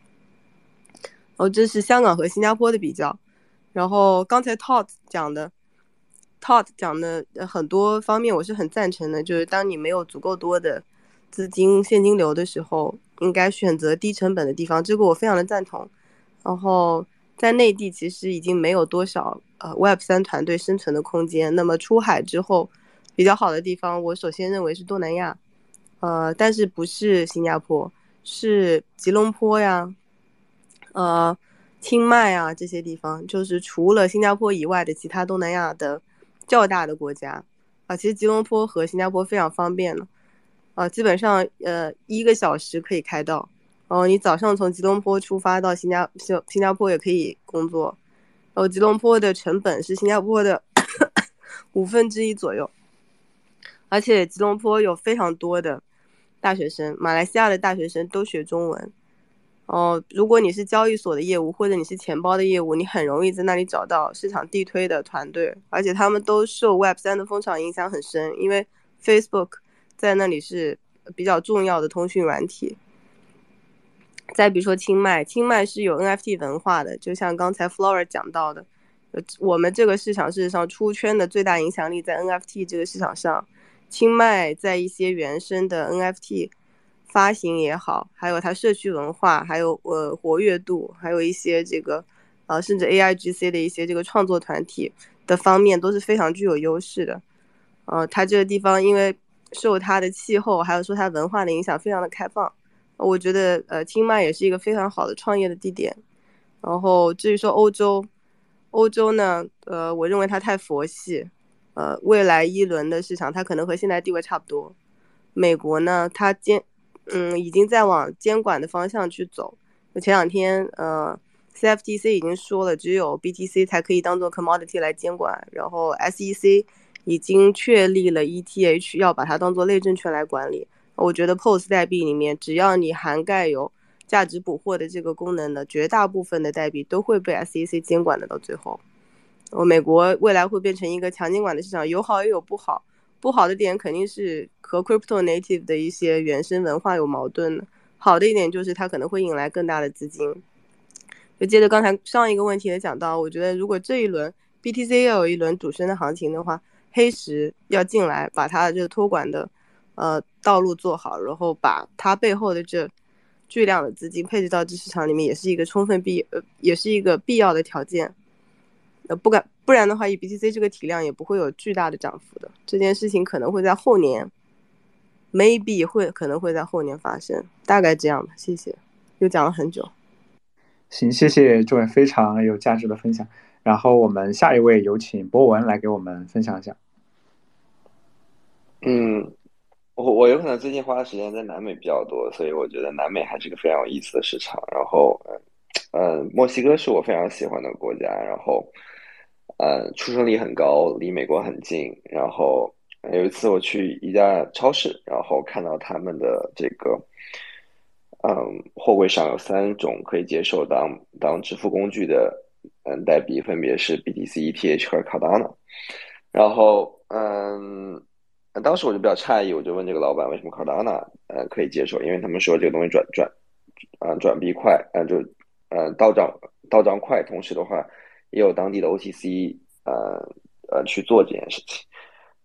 哦，这是香港和新加坡的比较，然后刚才 Todd 讲的，Todd 讲的很多方面我是很赞成的，就是当你没有足够多的资金现金流的时候，应该选择低成本的地方，这个我非常的赞同。然后在内地其实已经没有多少呃 Web 三团队生存的空间，那么出海之后比较好的地方，我首先认为是东南亚，呃，但是不是新加坡，是吉隆坡呀。呃，清迈啊，这些地方就是除了新加坡以外的其他东南亚的较大的国家啊。其实吉隆坡和新加坡非常方便的啊，基本上呃一个小时可以开到。哦你早上从吉隆坡出发到新加新新加坡也可以工作。然后吉隆坡的成本是新加坡的 五分之一左右，而且吉隆坡有非常多的大学生，马来西亚的大学生都学中文。哦，如果你是交易所的业务，或者你是钱包的业务，你很容易在那里找到市场地推的团队，而且他们都受 Web 三的风潮影响很深，因为 Facebook 在那里是比较重要的通讯软体。再比如说清迈，清迈是有 NFT 文化的，就像刚才 Flora 讲到的，我们这个市场事实上出圈的最大影响力在 NFT 这个市场上，清迈在一些原生的 NFT。发行也好，还有它社区文化，还有呃活跃度，还有一些这个，呃甚至 A I G C 的一些这个创作团体的方面都是非常具有优势的。呃，它这个地方因为受它的气候，还有说它文化的影响，非常的开放。我觉得呃清迈也是一个非常好的创业的地点。然后至于说欧洲，欧洲呢，呃，我认为它太佛系。呃，未来一轮的市场，它可能和现在地位差不多。美国呢，它监。嗯，已经在往监管的方向去走。就前两天，呃，CFTC 已经说了，只有 BTC 才可以当做 commodity 来监管。然后 SEC 已经确立了 ETH 要把它当做类证券来管理。我觉得 POS 代币里面，只要你涵盖有价值捕获的这个功能的，绝大部分的代币都会被 SEC 监管的。到最后，哦，美国未来会变成一个强监管的市场，有好也有不好。不好的点肯定是和 crypto native 的一些原生文化有矛盾的。好的一点就是它可能会引来更大的资金。就接着刚才上一个问题也讲到，我觉得如果这一轮 BTC 要有一轮主升的行情的话，黑石要进来把它的这个托管的呃道路做好，然后把它背后的这巨量的资金配置到这市场里面，也是一个充分必呃也是一个必要的条件。呃，不敢，不然的话，以 BTC 这个体量也不会有巨大的涨幅的。这件事情可能会在后年，maybe 会可能会在后年发生，大概这样吧。谢谢，又讲了很久。行，谢谢这位非常有价值的分享。然后我们下一位有请博文来给我们分享一下。嗯，我我有可能最近花的时间在南美比较多，所以我觉得南美还是个非常有意思的市场。然后，嗯，墨西哥是我非常喜欢的国家，然后，呃，出生率很高，离美国很近。然后有一次我去一家超市，然后看到他们的这个，嗯，货柜上有三种可以接受当当支付工具的，嗯，代币分别是 BTC、ETH 和 Cardano。然后，嗯。当时我就比较诧异，我就问这个老板为什么 Cardano 呃可以接受，因为他们说这个东西转转，啊转币快，呃就呃到账到账快，同时的话也有当地的 OTC 呃呃去做这件事情，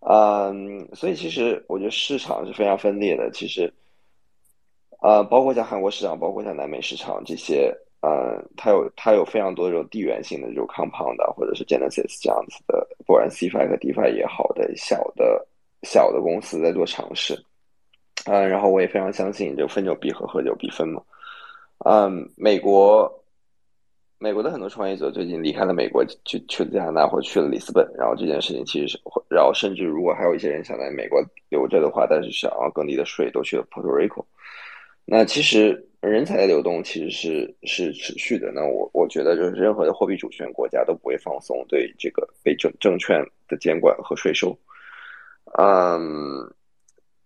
嗯，所以其实我觉得市场是非常分裂的，其实，呃包括像韩国市场，包括像南美市场这些，呃它有它有非常多这种地缘性的这种 compound 或者是 Genesis 这样子的，不管 CFI 和 Dfi 也好的小的。小的公司在做尝试，嗯，然后我也非常相信，就分久必合，合久必分嘛。嗯，美国，美国的很多创业者最近离开了美国，去去了加拿大或去了里斯本，然后这件事情其实是，然后甚至如果还有一些人想在美国留着的话，但是想要更低的税，都去了 Puerto Rico。那其实人才的流动其实是是持续的。那我我觉得就是任何的货币主权国家都不会放松对这个被证证券的监管和税收。嗯，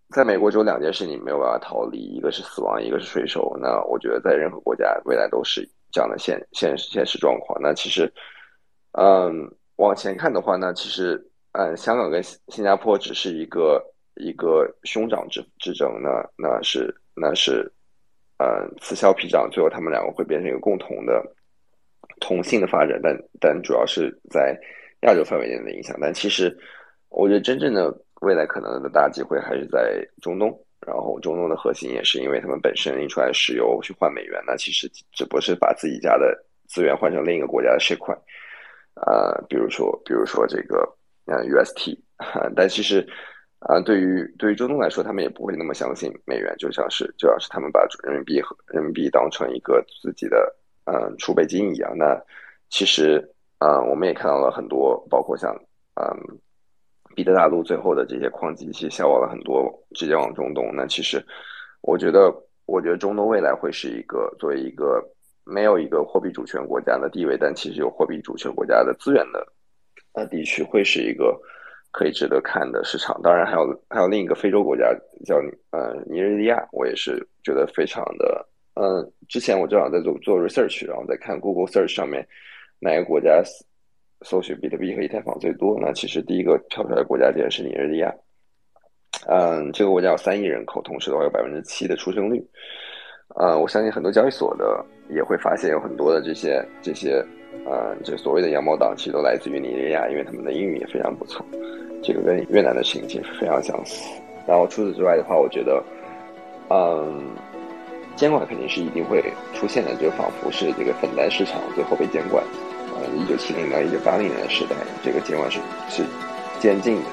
在美国只有两件事你没有办法逃离，一个是死亡，一个是税收。那我觉得在任何国家未来都是这样的现现现实状况。那其实，嗯，往前看的话，那其实，嗯，香港跟新加坡只是一个一个兄长之之争，那那是那是，嗯，此消彼长，最后他们两个会变成一个共同的同性的发展，但但主要是在亚洲范围内的影响。但其实，我觉得真正的。未来可能的大机会还是在中东，然后中东的核心也是因为他们本身印出来石油去换美元，那其实只不过是把自己家的资源换成另一个国家的市块，呃，比如说比如说这个嗯 UST，但其实啊对于对于中东来说，他们也不会那么相信美元，就像是就像是他们把人民币和人民币当成一个自己的嗯储备金一样。那其实啊我们也看到了很多，包括像嗯。彼得大陆最后的这些矿机其实消耗了很多，直接往中东。那其实，我觉得，我觉得中东未来会是一个作为一个没有一个货币主权国家的地位，但其实有货币主权国家的资源的呃地区，会是一个可以值得看的市场。当然，还有还有另一个非洲国家叫呃尼日利亚，我也是觉得非常的嗯。之前我正好在做做 research，然后在看 Google Search 上面哪个国家。搜寻比特币和以太坊最多，那其实第一个跳出来的国家竟然是尼日利亚。嗯，这个国家有三亿人口，同时的话有百分之七的出生率。呃，我相信很多交易所的也会发现有很多的这些这些，呃，这所谓的羊毛党其实都来自于尼日利亚，因为他们的英语也非常不错。这个跟越南的情景是非常相似。然后除此之外的话，我觉得，嗯，监管肯定是一定会出现的，就仿佛是这个粉单市场最后被监管。一九七零到一九八零年的时代，这个监管是是渐进的。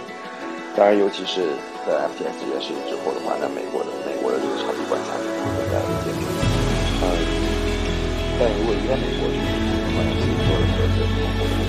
当然，尤其是在 FTS 这件事情之后的话，那美国的美国的这个超级观察会更加的坚定。嗯，但如果一旦美国去，可能是做了一个这个做一个